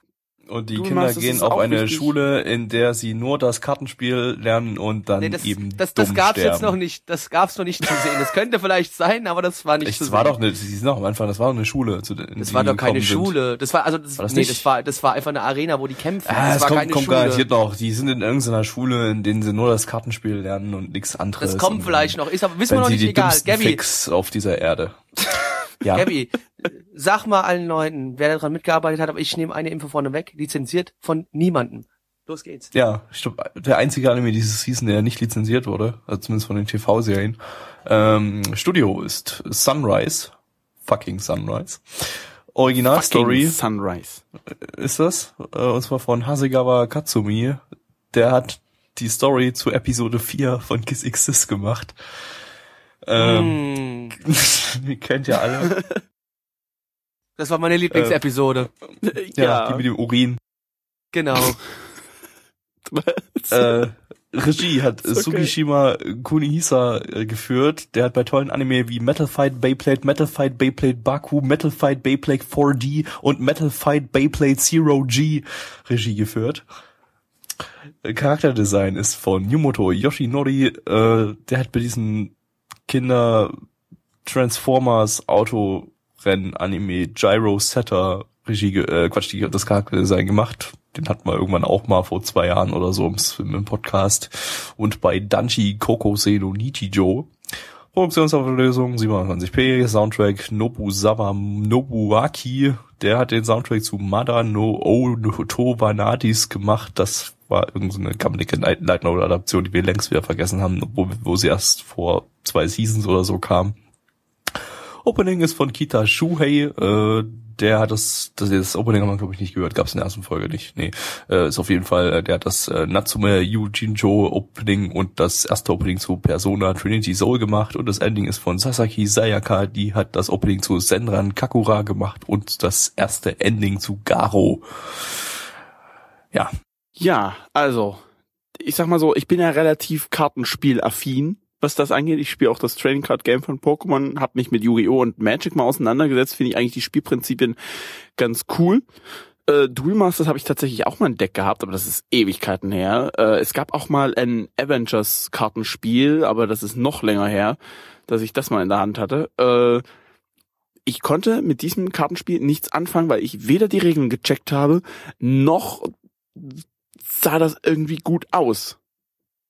Und die Du Kinder das gehen auf eine wichtig. Schule, in der sie nur das Kartenspiel lernen und dann Nee, das, eben das, das dumm gab's sterben. jetzt noch nicht, das gab's noch nicht zu sehen. Das könnte vielleicht sein, aber das war nicht Ich, zu das war sehen. doch eine, sie sind auch am Anfang, das war doch eine Schule. Zu, in das war doch keine gekommen sind. Schule. Das war also das, War das nee, nicht? das war das war einfach eine Arena, wo die kämpfen. Ah, das das kommt, kommt Schule. garantiert noch. Die sind in irgendeiner Schule, in denen sie nur das Kartenspiel lernen und nichts anderes. Das kommt vielleicht noch, ist aber wissen wir noch nicht egal. Gabby, Fix auf dieser Erde. <laughs> ja. Gabby, sag mal allen Leuten, wer daran mitgearbeitet hat, aber ich nehme eine Info vorne weg, lizenziert von niemandem. Los geht's. Ja, ich glaube, der einzige Anime dieses Season, der nicht lizenziert wurde, also zumindest von den TV-Serien. Ähm, Studio ist Sunrise. Fucking Sunrise. Originalstory Fucking Sunrise. ist das, äh, und zwar von Hasegawa Katsumi. Der hat die Story zu Episode 4 von Kiss Exist gemacht. Ähm, Hm, <laughs> die kennt ihr alle. das war meine Lieblingsepisode. Ja, die mit dem Urin. Genau. äh, Regie hat okay. Sugishima Kunihisa äh, geführt. Der hat bei tollen Anime wie Metal Fight Beyblade, Metal Fight Beyblade Baku, Metal Fight Beyblade 4D und Metal Fight Beyblade Zero G Regie geführt. Äh, Charakterdesign ist von Yumoto Yoshinori. Äh, der hat bei diesen Kinder Transformers Autorennen Anime Gyro Setter Regie, äh, Quatsch, die, das Charakterdesign gemacht. Den hat man irgendwann auch mal vor zwei Jahren oder so im, im Podcast. Und bei Danchi Kokosei no Nichijo. Produktionsauflösung 27p, Soundtrack Nobuzawa Nobuaki. Der hat den Soundtrack zu Mada no O no To Vanadis gemacht. Das war irgendeine gammelige Light Light Novel Adaption, die wir längst wieder vergessen haben, wo, wo sie erst vor zwei Seasons oder so kam. Opening ist von Kita Shuhei, äh, der hat das, das, das Opening haben wir glaube ich nicht gehört, gab es in der ersten Folge nicht. Nee, äh, ist auf jeden Fall, äh, der hat das äh, Natsume Yujinjo Opening und das erste Opening zu Persona Trinity Soul gemacht und das Ending ist von Sasaki Sayaka, die hat das Opening zu Senran Kakura gemacht und das erste Ending zu Garo. Ja, Ja, also, ich sag mal so, ich bin ja relativ kartenspielaffin, was das angeht. Ich spiele auch das Trading Card Game von Pokémon, habe mich mit Yu-Gi-Oh! und Magic mal auseinandergesetzt, finde ich eigentlich die Spielprinzipien ganz cool. Äh, Duel Masters habe ich tatsächlich auch mal ein Deck gehabt, aber das ist Ewigkeiten her. Äh, es gab auch mal ein Avengers-Kartenspiel, aber das ist noch länger her, dass ich das mal in der Hand hatte. Äh, ich konnte mit diesem Kartenspiel nichts anfangen, weil ich weder die Regeln gecheckt habe, noch sah das irgendwie gut aus.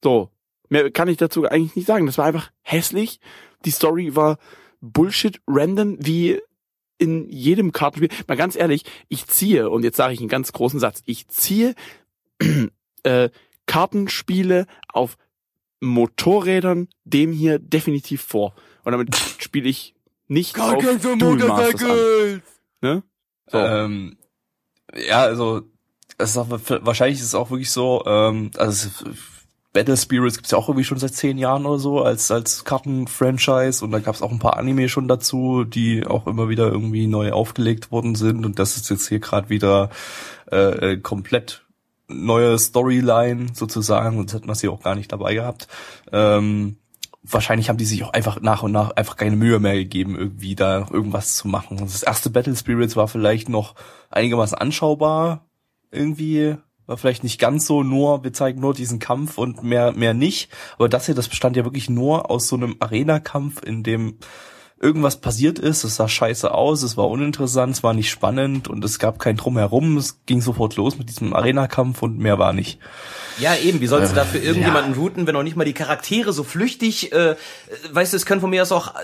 So. Mehr kann ich dazu eigentlich nicht sagen. Das war einfach hässlich. Die Story war Bullshit random wie in jedem Kartenspiel. Mal ganz ehrlich, ich ziehe, und jetzt sage ich einen ganz großen Satz, ich ziehe äh, Kartenspiele auf Motorrädern dem hier definitiv vor. Und damit spiele ich nicht auf Duel Masters an. Ne? So. Ähm, ja, also es ist auch, wahrscheinlich ist es auch wirklich so, ähm, also es, Battle Spirits gibt's ja auch irgendwie schon seit zehn Jahren oder so als als Kartenfranchise und da gab's auch ein paar Anime schon dazu, die auch immer wieder irgendwie neu aufgelegt worden sind und das ist jetzt hier gerade wieder äh, äh, komplett neue Storyline sozusagen das hat man sie auch gar nicht dabei gehabt. Ähm, wahrscheinlich haben die sich auch einfach nach und nach einfach keine Mühe mehr gegeben, irgendwie da irgendwas zu machen. Das erste Battle Spirits war vielleicht noch einigermaßen anschaubar, irgendwie, war vielleicht nicht ganz so nur, wir zeigen nur diesen Kampf und mehr, mehr nicht. Aber das hier, das bestand ja wirklich nur aus so einem Arena-Kampf, in dem irgendwas passiert ist, es sah scheiße aus, es war uninteressant, es war nicht spannend und es gab kein Drumherum, es ging sofort los mit diesem Arena-Kampf und mehr war nicht. Ja, eben, wie sollst du da für irgendjemanden routen, wenn auch nicht mal die Charaktere so flüchtig, äh, weißt du, es können von mir aus auch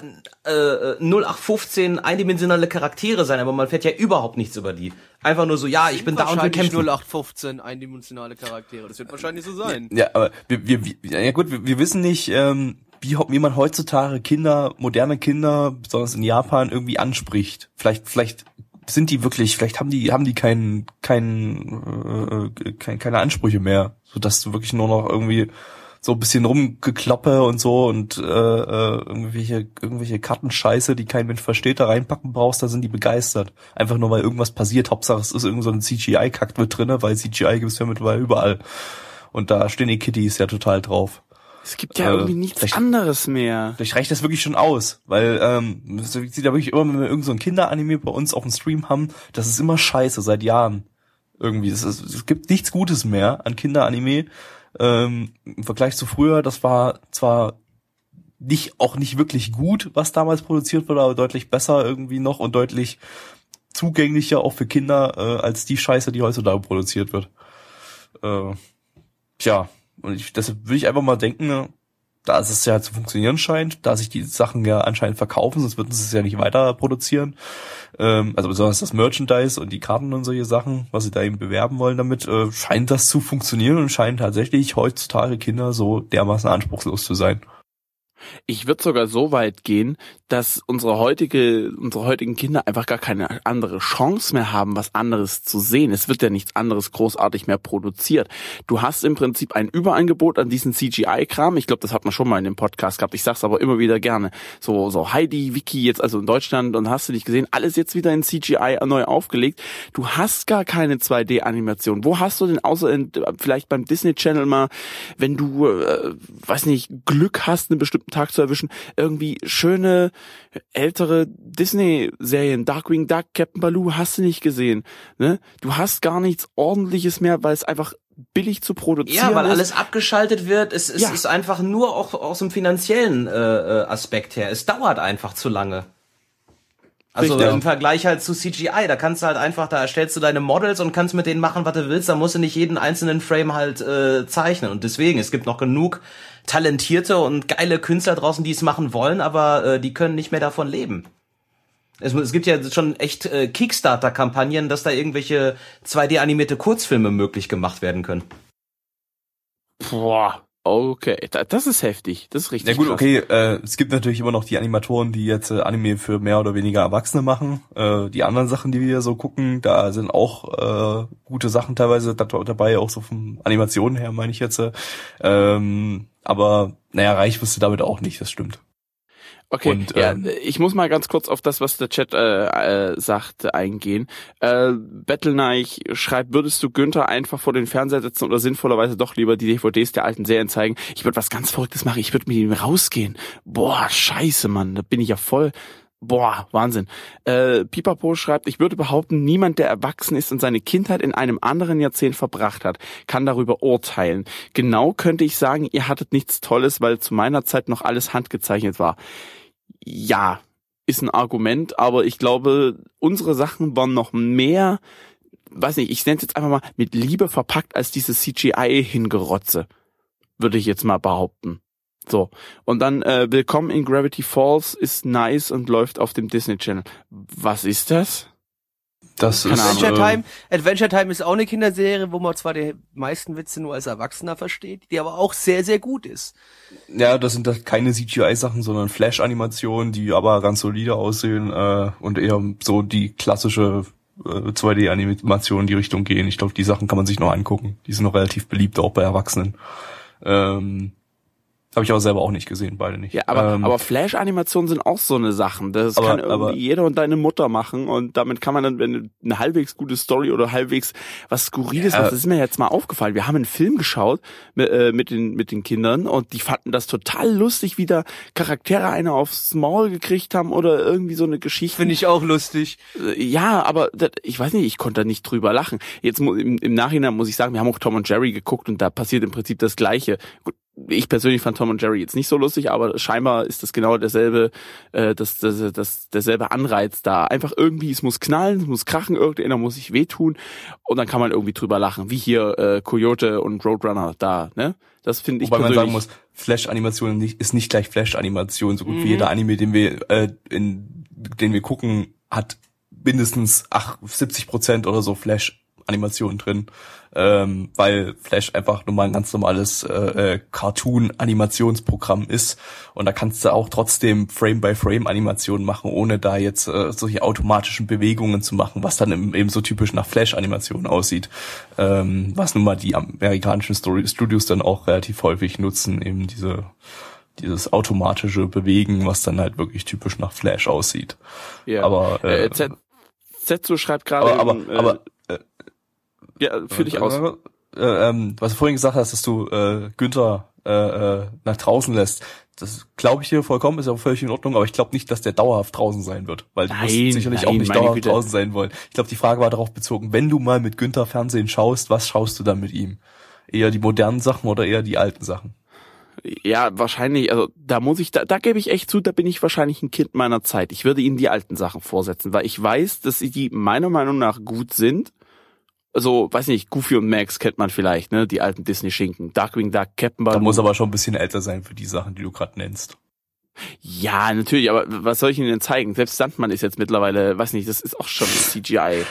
äh, 0815 eindimensionale Charaktere sein, aber man fährt ja überhaupt nichts über die. Einfach nur so, ja, ich bin da und wir Wahrscheinlich kämpfen. 0815 eindimensionale Charaktere. Das wird wahrscheinlich so sein. Ja, aber wir, wir, wir ja gut, wir, wir wissen nicht, ähm, wie, wie man heutzutage Kinder, moderne Kinder, besonders in Japan, irgendwie anspricht. Vielleicht, vielleicht sind die wirklich, vielleicht haben die, haben die keinen, keinen, äh, kein, keine Ansprüche mehr, so dass du wirklich nur noch irgendwie so ein bisschen rumgekloppe und so und äh, äh, irgendwelche irgendwelche Kartenscheiße, die kein Mensch versteht, da reinpacken brauchst, da sind die begeistert. Einfach nur weil irgendwas passiert. Hauptsache es ist irgend so ein CGI-Kack mit drinne, weil CGI gibt's ja mittlerweile überall. Und da stehen die Kitties ja total drauf. Es gibt ja Äh, irgendwie nichts anderes mehr. Vielleicht reicht das wirklich schon aus, weil ähm, es sieht ja wirklich immer, wenn wir irgend so ein Kinderanime bei uns auf dem Stream haben, das ist immer scheiße seit Jahren. Irgendwie. Es, ist, es gibt nichts Gutes mehr an Kinderanime. Ähm, Im Vergleich zu früher, das war zwar nicht auch nicht wirklich gut, was damals produziert wurde, aber deutlich besser irgendwie noch und deutlich zugänglicher auch für Kinder äh, als die Scheiße, die heutzutage produziert wird. Äh, tja, und ich, deshalb würde ich einfach mal denken, ne, da es ja zu funktionieren scheint, da sich die Sachen ja anscheinend verkaufen, sonst würden sie es ja nicht weiter produzieren. Ähm, also besonders das Merchandise und die Karten und solche Sachen, was sie da eben bewerben wollen damit, äh, scheint das zu funktionieren und scheinen tatsächlich heutzutage Kinder so dermaßen anspruchslos zu sein. Ich würde sogar so weit gehen, dass unsere heutige, unsere heutigen Kinder einfach gar keine andere Chance mehr haben, was anderes zu sehen. Es wird ja nichts anderes großartig mehr produziert. Du hast im Prinzip ein Überangebot an diesen CGI-Kram. Ich glaube, das hat man schon mal in dem Podcast gehabt. Ich sag's aber immer wieder gerne. So, so Heidi, Wiki jetzt also in Deutschland und hast du nicht gesehen, alles jetzt wieder in CGI neu aufgelegt. Du hast gar keine 2D-Animation. Wo hast du denn außer in, vielleicht beim Disney Channel mal, wenn du, äh, weiß nicht, Glück hast, einen bestimmten Tag zu erwischen, irgendwie schöne ältere Disney-Serien, Darkwing Duck, Captain Baloo, hast du nicht gesehen. Ne? Du hast gar nichts ordentliches mehr, weil es einfach billig zu produzieren Ja, weil ist. alles abgeschaltet wird. Es, es Ja. ist einfach nur auch aus dem finanziellen äh, äh, Aspekt her. Es dauert einfach zu lange. Also Richtig. im Vergleich halt zu CGI, da kannst du halt einfach, da erstellst du deine Models und kannst mit denen machen, was du willst, da musst du nicht jeden einzelnen Frame halt äh, zeichnen. Und deswegen, es gibt noch genug talentierte und geile Künstler draußen, die es machen wollen, aber äh, die können nicht mehr davon leben. Es, es gibt ja schon echt äh, Kickstarter-Kampagnen, dass da irgendwelche 2D-animierte Kurzfilme möglich gemacht werden können. Boah, okay, da, das ist heftig, das ist Na richtig gut, krass. okay, äh, es gibt natürlich immer noch die Animatoren, die jetzt äh, Anime für mehr oder weniger Erwachsene machen. Äh, die anderen Sachen, die wir so gucken, da sind auch äh, gute Sachen teilweise da, dabei, auch so von Animationen her, meine ich jetzt. äh, Ähm, aber naja, reich wirst du damit auch nicht, das stimmt. Okay, Und, ja, ähm, ich muss mal ganz kurz auf das, was der Chat äh, äh, sagt, eingehen. Äh, Battleneich schreibt, würdest du Günther einfach vor den Fernseher setzen oder sinnvollerweise doch lieber die DVDs der alten Serien zeigen? Ich würde was ganz Verrücktes machen, ich würde mit ihm rausgehen. Boah, scheiße, Mann, da bin ich ja voll... Boah, Wahnsinn. Äh, Pipapo schreibt, ich würde behaupten, niemand, der erwachsen ist und seine Kindheit in einem anderen Jahrzehnt verbracht hat, kann darüber urteilen. Genau könnte ich sagen, ihr hattet nichts Tolles, weil zu meiner Zeit noch alles handgezeichnet war ja, ist ein Argument, aber ich glaube, unsere Sachen waren noch mehr, weiß nicht, ich nenne es jetzt einfach mal mit Liebe verpackt als diese CGI-Hingerotze, würde ich jetzt mal behaupten. So, und dann äh, Willkommen in Gravity Falls ist nice und läuft auf dem Disney Channel. Was ist das? Das Keine ist. Adventure äh, Time, Adventure Time ist auch eine Kinderserie, wo man zwar die meisten Witze nur als Erwachsener versteht, die aber auch sehr, sehr gut ist. Ja, das sind das keine CGI-Sachen, sondern Flash-Animationen, die aber ganz solide aussehen äh, und eher so die klassische äh, 2D-Animation in die Richtung gehen. Ich glaube, die Sachen kann man sich noch angucken. Die sind noch relativ beliebt, auch bei Erwachsenen. Ähm, Habe ich aber selber auch nicht gesehen, beide nicht. Ja, aber, ähm, aber Flash-Animationen sind auch so eine Sachen. Das Aber- kann irgendwie aber- jeder und deine Mutter machen und damit kann man dann, wenn du eine halbwegs gute Story oder halbwegs was Skurriles Ja. machst, das ist mir jetzt mal aufgefallen. Wir haben einen Film geschaut mit, äh, mit, den, mit den Kindern und die fanden das total lustig, wie da Charaktere eine aufs Maul gekriegt haben oder irgendwie so eine Geschichte. Finde ich auch lustig. Äh, Ja, aber das, ich weiß nicht, ich konnte da nicht drüber lachen. Jetzt im, im Nachhinein muss ich sagen, wir haben auch Tom und Jerry geguckt und da passiert im Prinzip das Gleiche. Gut, ich persönlich fand Tom und Jerry jetzt nicht so lustig, aber scheinbar ist das genau derselbe, äh, das, das, das, derselbe Anreiz da. Einfach irgendwie, es muss knallen, es muss krachen, irgendeiner muss sich wehtun und dann kann man irgendwie drüber lachen, wie hier äh, Coyote und Roadrunner da, ne? Das finde ich Wobei man sagen muss, Flash-Animation ist nicht gleich Flash-Animation. So gut Mhm. wie jeder Anime, den wir, äh, in, den wir gucken, hat mindestens ach, 70 Prozent oder so Flash-Animation drin. Ähm, weil Flash einfach nur mal ein ganz normales äh, äh, Cartoon-Animationsprogramm ist. Und da kannst du auch trotzdem Frame-by-Frame-Animationen machen, ohne da jetzt äh, solche automatischen Bewegungen zu machen, was dann eben so typisch nach Flash-Animationen aussieht. Ähm, was nun mal die amerikanischen Story Studios dann auch relativ häufig nutzen, eben diese dieses automatische Bewegen, was dann halt wirklich typisch nach Flash aussieht. ja. Aber, äh, äh, Z Zetsu schreibt gerade, aber, aber, äh, aber ja, führ dich aus. Äh, ähm, was du vorhin gesagt hast, dass du äh, Günther äh, äh, nach draußen lässt, das glaube ich dir vollkommen, ist ja auch völlig in Ordnung, aber ich glaube nicht, dass der dauerhaft draußen sein wird, weil du Nein, wirst sicherlich nein, auch nicht dauerhaft Güte. draußen sein wollen. Ich glaube, die Frage war darauf bezogen, wenn du mal mit Günther Fernsehen schaust, was schaust du dann mit ihm? Eher die modernen Sachen oder eher die alten Sachen? Ja, wahrscheinlich, also da muss ich, da, da gebe ich echt zu, da bin ich wahrscheinlich ein Kind meiner Zeit. Ich würde ihnen die alten Sachen vorsetzen, weil ich weiß, dass sie die meiner Meinung nach gut sind. Also, weiß nicht, Goofy und Max kennt man vielleicht, ne? Die alten Disney-Schinken. Darkwing Duck, Captain Da Baloo. muss aber schon ein bisschen älter sein für die Sachen, die du gerade nennst. Ja, natürlich, aber was soll ich Ihnen denn zeigen? Selbst Sandmann ist jetzt mittlerweile, weiß nicht, das ist auch schon CGI.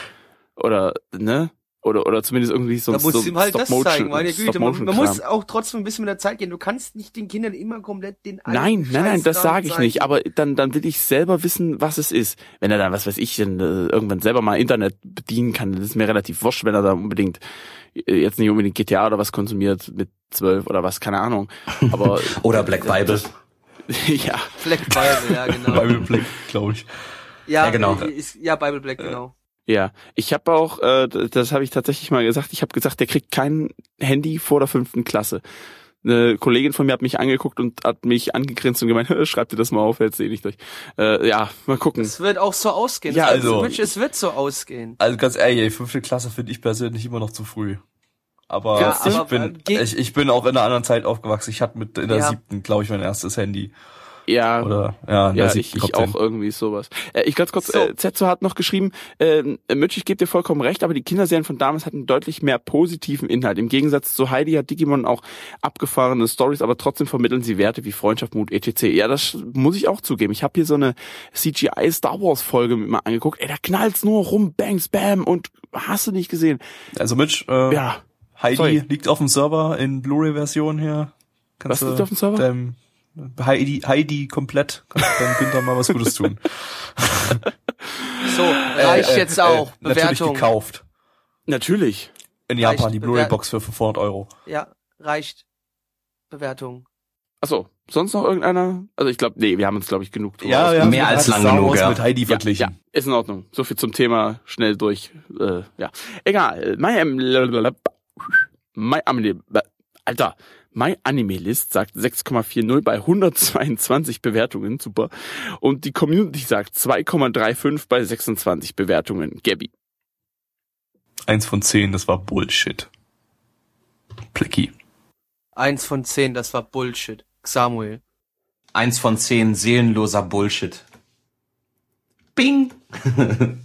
Oder, ne? Oder, oder zumindest irgendwie so Da ein musst so du ihm halt das Stop-Motion- zeigen, meine Güte. Man, man muss auch trotzdem ein bisschen mit der Zeit gehen. Du kannst nicht den Kindern immer komplett den alten Nein, nein, nein, das sage ich zeigen. nicht. Aber dann, dann will ich selber wissen, was es ist. Wenn er dann, was weiß ich, dann, äh, irgendwann selber mal Internet bedienen kann, das ist mir relativ wurscht, wenn er da unbedingt äh, jetzt nicht unbedingt GTA oder was konsumiert mit zwölf oder was, keine Ahnung. Aber <laughs> Oder Black Bible. <laughs> ja, Black Bible, ja, genau. Bible Black, glaube ich. ja, Ja, genau. Ist, ja, Bible Black, genau. Ja. Ich habe auch, äh, das habe ich tatsächlich mal gesagt. Ich habe gesagt, der kriegt kein Handy vor der fünften Klasse. Eine Kollegin von mir hat mich angeguckt und hat mich angegrinst und gemeint, <laughs> schreib dir das mal auf, jetzt sehe ich nicht durch. Äh, ja, mal gucken. Es wird auch so ausgehen. Ja, also- Switch, es wird so ausgehen. Also ganz ehrlich, ey, fünfte Klasse finde ich persönlich immer noch zu früh. Aber, Ja, ich, aber, bin, ich, ich bin auch in einer anderen Zeit aufgewachsen. Ich hatte mit in der Ja. siebten, glaube ich, mein erstes Handy. Ja, Oder ja, Ja, ich, ich auch irgendwie sowas. Äh, ich ganz kurz, So. äh, Zetzo hat noch geschrieben, äh, Mitch, ich gebe dir vollkommen recht, aber die Kinderserien von damals hatten deutlich mehr positiven Inhalt. Im Gegensatz zu Heidi hat Digimon auch abgefahrene Stories, aber trotzdem vermitteln sie Werte wie Freundschaft, Mut, etc. Ja, das muss ich auch zugeben. Ich habe hier so eine CGI Star Wars Folge mit mal angeguckt. Ey, da knallt's nur rum, bangs, bam und hast du nicht gesehen? Also Mitch, äh, Ja, Heidi sorry. liegt auf dem Server in Blu-ray-Version hier. Was liegt auf dem Server? Heidi, Heidi komplett. Kannst du deinem Günther mal was Gutes tun. <laughs> So, reicht jetzt auch. Äh, natürlich Bewertung. gekauft. natürlich. In Japan Reicht die Bewer- Blu-ray-Box für 500 Euro. Ja, reicht. Bewertung. Achso, sonst noch irgendeiner? Also ich glaube, nee, wir haben uns glaube ich genug. drüber Ja, ja, Mehr als lang genug, ja. mit Heidi Ja, verglichen. ja, ist in Ordnung. So viel zum Thema schnell durch. Äh, ja, egal. My, Am- My Anime, Alter, My Anime List sagt 6,40 bei 122 Bewertungen, super. Und die Community sagt 2,35 bei 26 Bewertungen. Gabby. Eins von zehn, das war Bullshit. Plicky. Eins von zehn, das war Bullshit. Samuel. Eins von zehn seelenloser Bullshit. Bing! <laughs>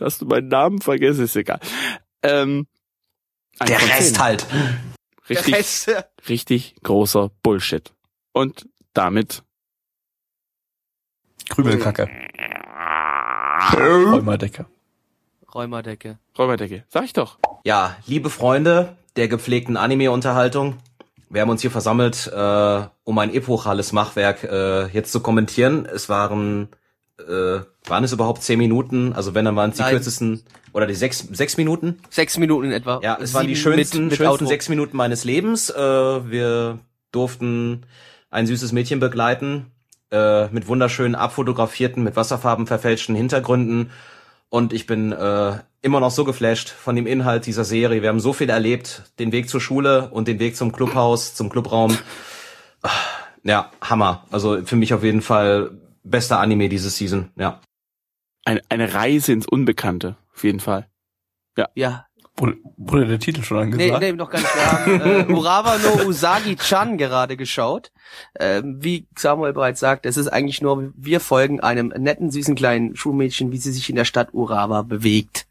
Hast du meinen Namen vergessen? Ist egal. Ähm, eins Der Rest halt. Richtig, Der Rest, richtig großer Bullshit. Und damit Krümelkacke. Räumerdecke. Räumerdecke. Räumerdecke. Sag ich doch. Ja, liebe Freunde der gepflegten Anime-Unterhaltung, wir haben uns hier versammelt, äh, um ein epochales Machwerk äh, jetzt zu kommentieren. Es waren, äh, waren es überhaupt zehn Minuten? Also wenn, dann waren es die Nein. kürzesten, oder die sechs, sechs Minuten? Sechs Minuten in etwa. Ja, es waren die Sieben schönsten, mit, mit schönsten Outro. sechs Minuten meines Lebens. Äh, wir durften ein süßes Mädchen begleiten, äh, mit wunderschönen abfotografierten, mit Wasserfarben verfälschten Hintergründen. Und ich bin äh, immer noch so geflasht von dem Inhalt dieser Serie. Wir haben so viel erlebt, den Weg zur Schule und den Weg zum Clubhaus, zum Clubraum. Ah, Ja, Hammer. Also für mich auf jeden Fall bester Anime diese Season. Ja. Eine, eine Reise ins Unbekannte. Auf jeden Fall. Ja. Wurde, wurde der Titel schon Nee, angesagt? nee, noch gar nicht. Wir haben äh, <laughs> Urawa no Usagi-chan gerade geschaut. Ähm, wie Samuel bereits sagt, es ist eigentlich nur, wir folgen einem netten, süßen kleinen Schulmädchen, wie sie sich in der Stadt Urawa bewegt.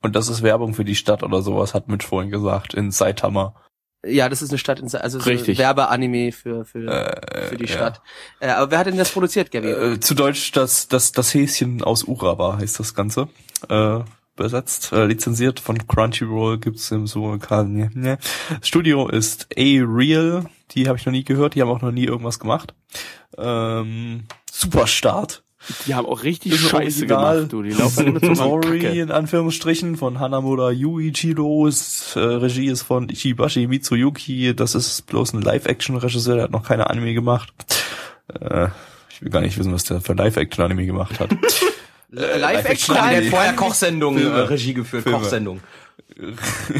Und das ist Werbung für die Stadt oder sowas, hat Mitch vorhin gesagt, in Saitama. Ja, das ist eine Stadt, in, also so Richtig. Werbeanime für, für, Äh, für die ja. Stadt. Äh, aber wer hat denn das produziert, Gabby? Äh, zu Deutsch das, das, das Häschen aus Urawa heißt das Ganze. Äh, besetzt, äh, lizenziert von Crunchyroll gibt's im so ne, ne. Studio ist A-Real, die habe ich noch nie gehört, die haben auch noch nie irgendwas gemacht. Ähm, super Start. Die haben auch richtig Scheiße gemacht, du. Die laufen immer <laughs> Story in Anführungsstrichen von Hanamura Yuichiro. Ist, äh, Regie ist von Ichibashi Mitsuyuki. Das ist bloß ein Live-Action-Regisseur, der hat noch keine Anime gemacht. Äh, ich will gar nicht wissen, was der für Live-Action-Anime gemacht hat. <laughs> Live-Action? Live-Action- Der hat Anime? vorher Kochsendungen äh, Filme. Regie geführt, Filme. Kochsendung. <laughs>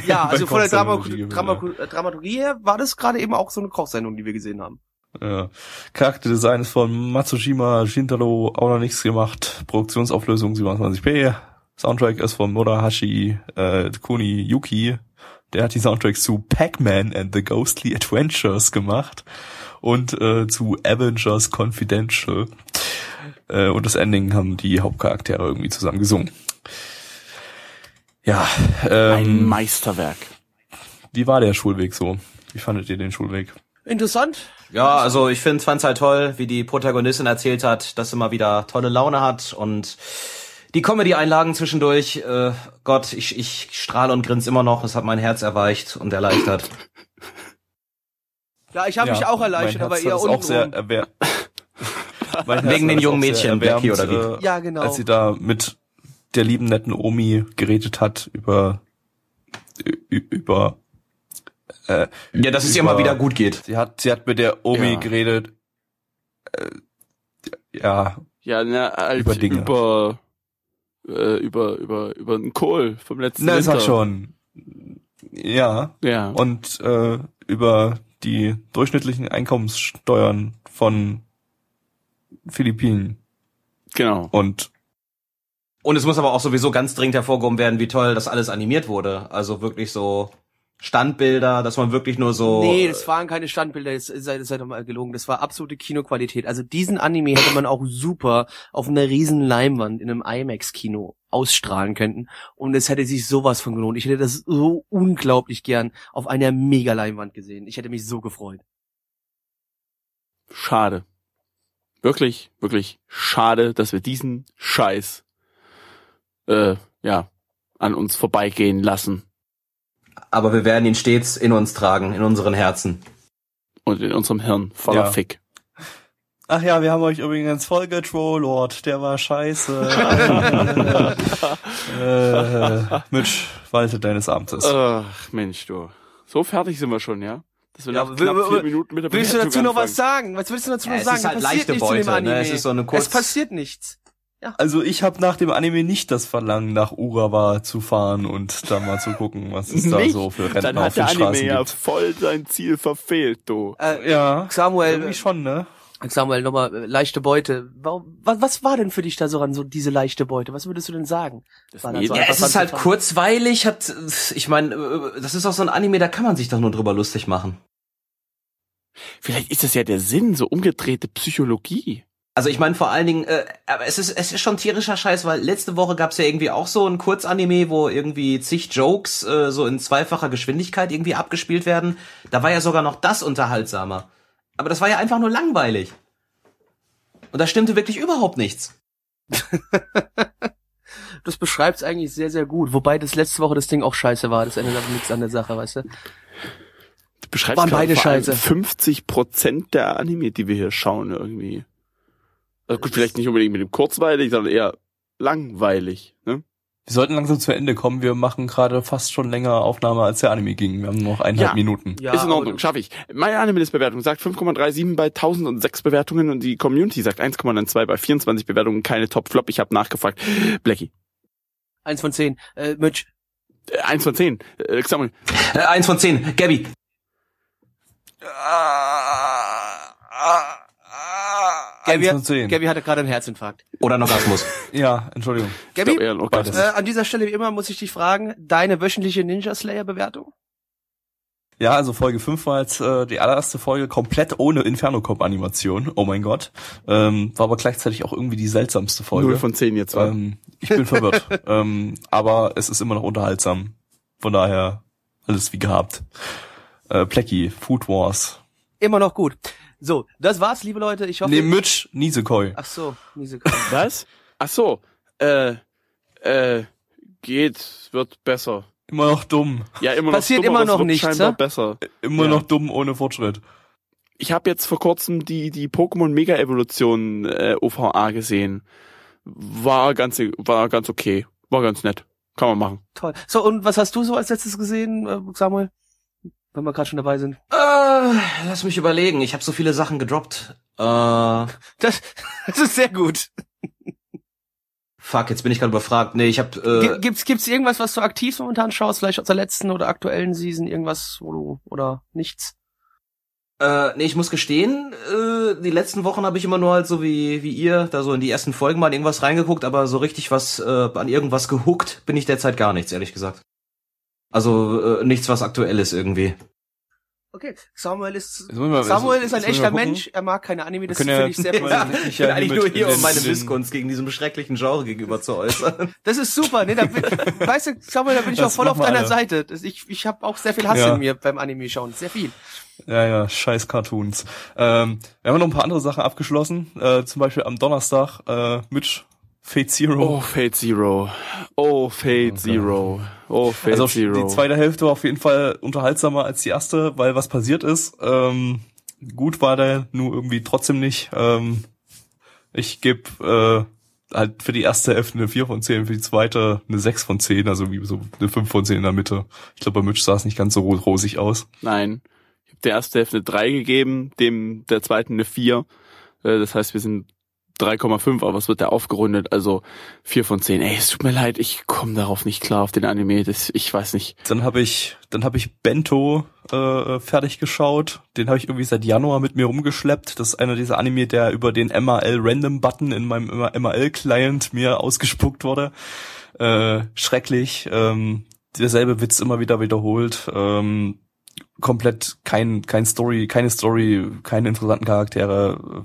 Ja, also von der Drama Kochsendung, Drama ja. äh, Dramaturgie her war das gerade eben auch so eine Kochsendung, die wir gesehen haben. Ja. Charakterdesign ist von Matsushima Shintaro, auch noch nichts gemacht. Produktionsauflösung 27p. Soundtrack ist von Murahashi äh, Kuni Yuki. Der hat die Soundtracks zu Pac-Man and the Ghostly Adventures gemacht und äh, zu Avengers Confidential. Äh, und das Ending haben die Hauptcharaktere irgendwie zusammen gesungen. Ja, Ein ähm, Meisterwerk. wie war der Schulweg so? Wie fandet ihr den Schulweg? Interessant. Ja, also ich finde fand's halt toll, wie die Protagonistin erzählt hat, dass sie mal wieder tolle Laune hat und die Comedy-Einlagen zwischendurch, äh, Gott, ich, ich strahle und grinse immer noch, das hat mein Herz erweicht und erleichtert. Ja, ich habe mich auch erleichtert, mein aber eher es auch sehr <laughs> Herz Wegen den es jungen Mädchen, erwärmt, oder wie? Ja, genau. Als sie da mit der lieben netten Omi geredet hat über über äh, Ja, dass es ihr mal wieder gut geht. Sie hat sie hat mit der Omi Ja. geredet. Äh, ja, Ja, na, halt Über Dinge. über äh, über über über einen Kohl vom letzten na Winter. sag schon. Ja, Ja. und äh, über die durchschnittlichen Einkommenssteuern von Philippinen genau. und Und es muss aber auch sowieso ganz dringend hervorgehoben werden, wie toll das alles animiert wurde. Also wirklich so Standbilder, dass man wirklich nur so. Nee, das waren keine Standbilder, das seid seid doch mal gelogen. Das war absolute Kinoqualität. Also diesen Anime hätte man auch super auf einer riesen Leinwand in einem IMAX-Kino ausstrahlen können. Und es hätte sich sowas von gelohnt. Ich hätte das so unglaublich gern auf einer Mega-Leinwand gesehen. Ich hätte mich so gefreut. Schade. Wirklich, wirklich schade, dass wir diesen Scheiß äh, ja an uns vorbeigehen lassen aber wir werden ihn stets in uns tragen, in unseren Herzen. und in unserem Hirn voller Ja. Fick. Ach ja, wir haben euch übrigens voll getrollort, der war scheiße. <laughs> äh, Mitch, walte deines Amtes. Ach Mensch, du. So fertig sind wir schon, ja? Dass wir Ja, knapp vier Minuten mit der Willst du dazu Bewertung noch was anfangen. sagen? Was willst du dazu Ja, noch es sagen? ist halt Es passiert leichte nichts zu dem Beute, ne? Es ist so eine kurz- es passiert nichts. Also ich habe nach dem Anime nicht das Verlangen, nach Urawa zu fahren und da mal zu gucken, was es da so für Dann Rentner auf hat der den Anime Straßen ja gibt. voll sein Ziel verfehlt, du. Äh, Ja, Samuel, irgendwie schon, ne? Samuel, nochmal, äh, leichte Beute. Warum, was, was war denn für dich da so ran, so diese leichte Beute? Was würdest du denn sagen? Das War Mädel- so Ja, es ist halt kurzweilig, hat, ich meine, äh, das ist auch so ein Anime, da kann man sich doch nur drüber lustig machen. Vielleicht ist das ja der Sinn, so umgedrehte Psychologie. Also ich meine vor allen Dingen, äh, aber es ist es ist schon tierischer Scheiß, weil letzte Woche gab's ja irgendwie auch so ein Kurzanime, wo irgendwie zig Jokes äh, so in zweifacher Geschwindigkeit irgendwie abgespielt werden. Da war ja sogar noch das unterhaltsamer. Aber das war ja einfach nur langweilig. Und da stimmte wirklich überhaupt nichts. <laughs> Das beschreibt's eigentlich sehr, sehr gut. Wobei das letzte Woche das Ding auch scheiße war. Das ändert aber nichts an der Sache, weißt du? Du beschreibst Waren beide scheiße. 50 Prozent der Anime, die wir hier schauen, irgendwie. Also gut, vielleicht nicht unbedingt mit dem kurzweilig, sondern eher langweilig, ne? Wir sollten langsam zu Ende kommen. Wir machen gerade fast schon länger Aufnahme, als der Anime ging. Wir haben noch eineinhalb Ja. Minuten. Ja, ist in Ordnung, schaffe ich. Meine Anime-Bewertung sagt 5,37 bei 1006 Bewertungen und die Community sagt 1,92 bei 24 Bewertungen, keine Top-Flop. Ich habe nachgefragt. Blackie, Eins von zehn. Äh, Mitch. äh, 1 von 10. Äh, Äh, eins von zehn. Gabby. Gabby, Eins von zehn. Gabby hatte gerade einen Herzinfarkt. Oder ein Orgasmus. <laughs> Ja, Entschuldigung. Gabby, äh, an dieser Stelle wie immer muss ich dich fragen, deine wöchentliche Ninja Slayer Bewertung? Ja, also Folge 5 war jetzt äh, die allererste Folge komplett ohne Inferno-Cop-Animation. Oh mein Gott. Ähm, war aber gleichzeitig auch irgendwie die seltsamste Folge. Null von zehn jetzt. wa? Ähm, ich bin verwirrt. <laughs> ähm, aber es ist immer noch unterhaltsam. Von daher alles wie gehabt. Äh, Plecky, Food Wars. Immer noch gut. So, das war's, liebe Leute. Ich hoffe. Nee, Mitch, Nisekoi. Ach so, miese <laughs> Was? Ach so. Äh, äh, geht, wird besser. Immer noch dumm. Ja, immer Passiert noch dummer, immer aber es noch nichts, scheinbar ja? besser. Immer Ja. noch dumm ohne Fortschritt. Ich habe jetzt vor kurzem die die Pokémon Mega Evolution äh, OVA gesehen. War ganz war ganz okay, war ganz nett. Kann man machen. Toll. So, und was hast du so als letztes gesehen, äh, Samuel? Wenn wir gerade schon dabei sind. Äh, lass mich überlegen. Ich habe so viele Sachen gedroppt. Äh, Das, das ist sehr gut. fuck, jetzt bin ich gerade überfragt. Nee, ich habe äh, Gi- Gibt's, gibt's irgendwas, was du aktiv momentan schaust? Vielleicht aus der letzten oder aktuellen Season? Irgendwas, wo du, oder nichts? Äh, nee, ich muss gestehen, äh, die letzten Wochen habe ich immer nur halt so wie, wie ihr, da so in die ersten Folgen mal irgendwas reingeguckt, aber so richtig was äh, an irgendwas gehuckt bin ich derzeit gar nichts, ehrlich gesagt. Also äh, nichts, was aktuell ist irgendwie. Okay, Samuel ist, wir- Samuel ist ein echter. Mensch. Er mag keine Anime, das finde ich sehr ja-. Ja, Ich bin eigentlich nur hier, um meine Missgunst gegen diesem schrecklichen Genre gegenüber zu äußern. <laughs> Das ist super, ne? Da bin, weißt du, Samuel, da bin ich Das auch voll auf deiner alle. Seite. Das, ich ich habe auch sehr viel Hass Ja. in mir beim Anime schauen, sehr viel. Ja, ja, scheiß Cartoons. Ähm, wir haben noch ein paar andere Sachen abgeschlossen. Äh, zum Beispiel am Donnerstag äh, Mitch Fate Zero. Oh Fate Zero. Oh Fate Okay. Zero. Oh Fate also Zero. die zweite Hälfte war auf jeden Fall unterhaltsamer als die erste, weil was passiert ist. Ähm, gut war der nur irgendwie trotzdem nicht. Ähm, ich gebe äh, halt für die erste Hälfte eine 4 von 10, für die zweite eine 6 von 10, also wie so eine 5 von 10 in der Mitte. Ich glaube, bei Mitch sah es nicht ganz so ro- rosig aus. Nein. Ich habe der ersten Hälfte eine 3 gegeben, dem der zweiten eine 4. Äh, Das heißt, wir sind 3,5, aber es wird ja aufgerundet, also 4 von 10. Ey, es tut mir leid, ich komme darauf nicht klar auf den Anime. Das, ich weiß nicht. Dann habe ich, dann habe ich Bento äh, fertig geschaut. Den habe ich irgendwie seit Januar mit mir rumgeschleppt. Das ist einer dieser Anime, der über den MAL Random Button in meinem MAL Client mir ausgespuckt wurde. Äh, schrecklich. Ähm, derselbe Witz immer wieder wiederholt. Ähm, komplett kein kein Story, keine Story, keine interessanten Charaktere.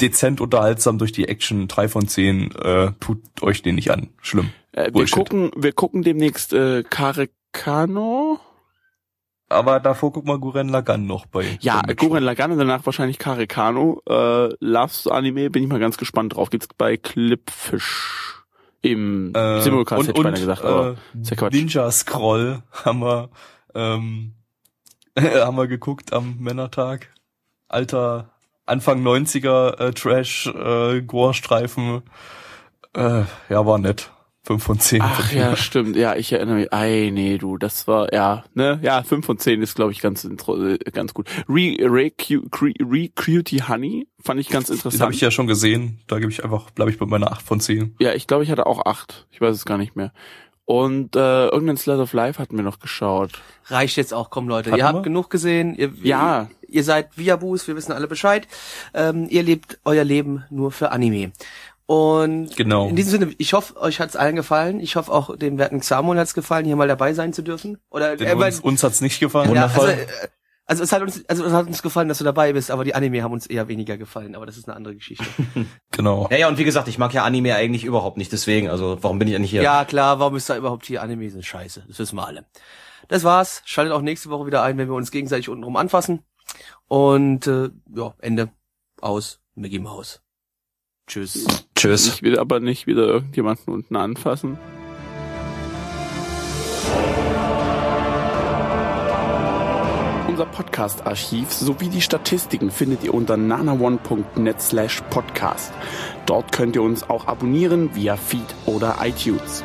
Dezent unterhaltsam durch die Action. Drei von zehn. Äh, tut euch den nicht an. Schlimm. Äh, wir gucken, wir gucken demnächst äh, Karekano. Aber davor guck mal Guren Lagann noch bei. Ja. Gurren Lagann und danach wahrscheinlich Karekano. Äh, Loves Anime bin ich mal ganz gespannt drauf. Gibt's bei Clipfish im Äh, Simulcast, und, hätte ich und, gesagt, aber äh. Ninja Scroll haben wir, ähm, <laughs> haben wir geguckt am Männertag. Alter, Anfang 90er äh, Trash, äh, Gore-Streifen. Äh, ja, war nett. 5 von 10. Ach ja, stimmt. Ja, ich erinnere mich. Ei, nee, du, das war, ja, ne? Ja, 5 von 10 ist, glaube ich, ganz, intro- äh, ganz gut. Re, Re, Cu- Cre- Recruity Honey fand ich ganz Den interessant. habe ich ja schon gesehen. Da gebe ich einfach, bleibe ich bei meiner 8 von 10. Ja, ich glaube, ich hatte auch 8. Ich weiß es gar nicht mehr. Und äh, irgendein Slice of Life hatten wir noch geschaut. Reicht jetzt auch, komm Leute. Hatten ihr habt wir? genug gesehen. Ihr, Ja. Ihr seid Viabus, wir wissen alle Bescheid. Ähm, ihr lebt euer Leben nur für Anime. Und Genau. in diesem Sinne, ich hoffe, euch hat's allen gefallen. Ich hoffe auch dem werten Samuel hat's gefallen, hier mal dabei sein zu dürfen. Oder äh, uns, uns hat's nicht gefallen. ja, also, äh, also es hat uns, also es hat uns gefallen, dass du dabei bist, aber die Anime haben uns eher weniger gefallen. Aber das ist eine andere Geschichte. <laughs> Genau. Ja, ja, und wie gesagt, ich mag ja Anime eigentlich überhaupt nicht, deswegen, also warum bin ich eigentlich hier? Ja, klar, warum ist da überhaupt hier Anime sind scheiße? Das wissen wir alle. Das war's. Schaltet auch nächste Woche wieder ein, wenn wir uns gegenseitig untenrum anfassen. Und äh, ja, Ende aus Mickey Mouse. Tschüss. Tschüss. Ich will aber nicht wieder irgendjemanden unten anfassen. Unser Podcast-Archiv sowie die Statistiken findet ihr unter nanaone.net slash podcast. Dort könnt ihr uns auch abonnieren via Feed oder iTunes.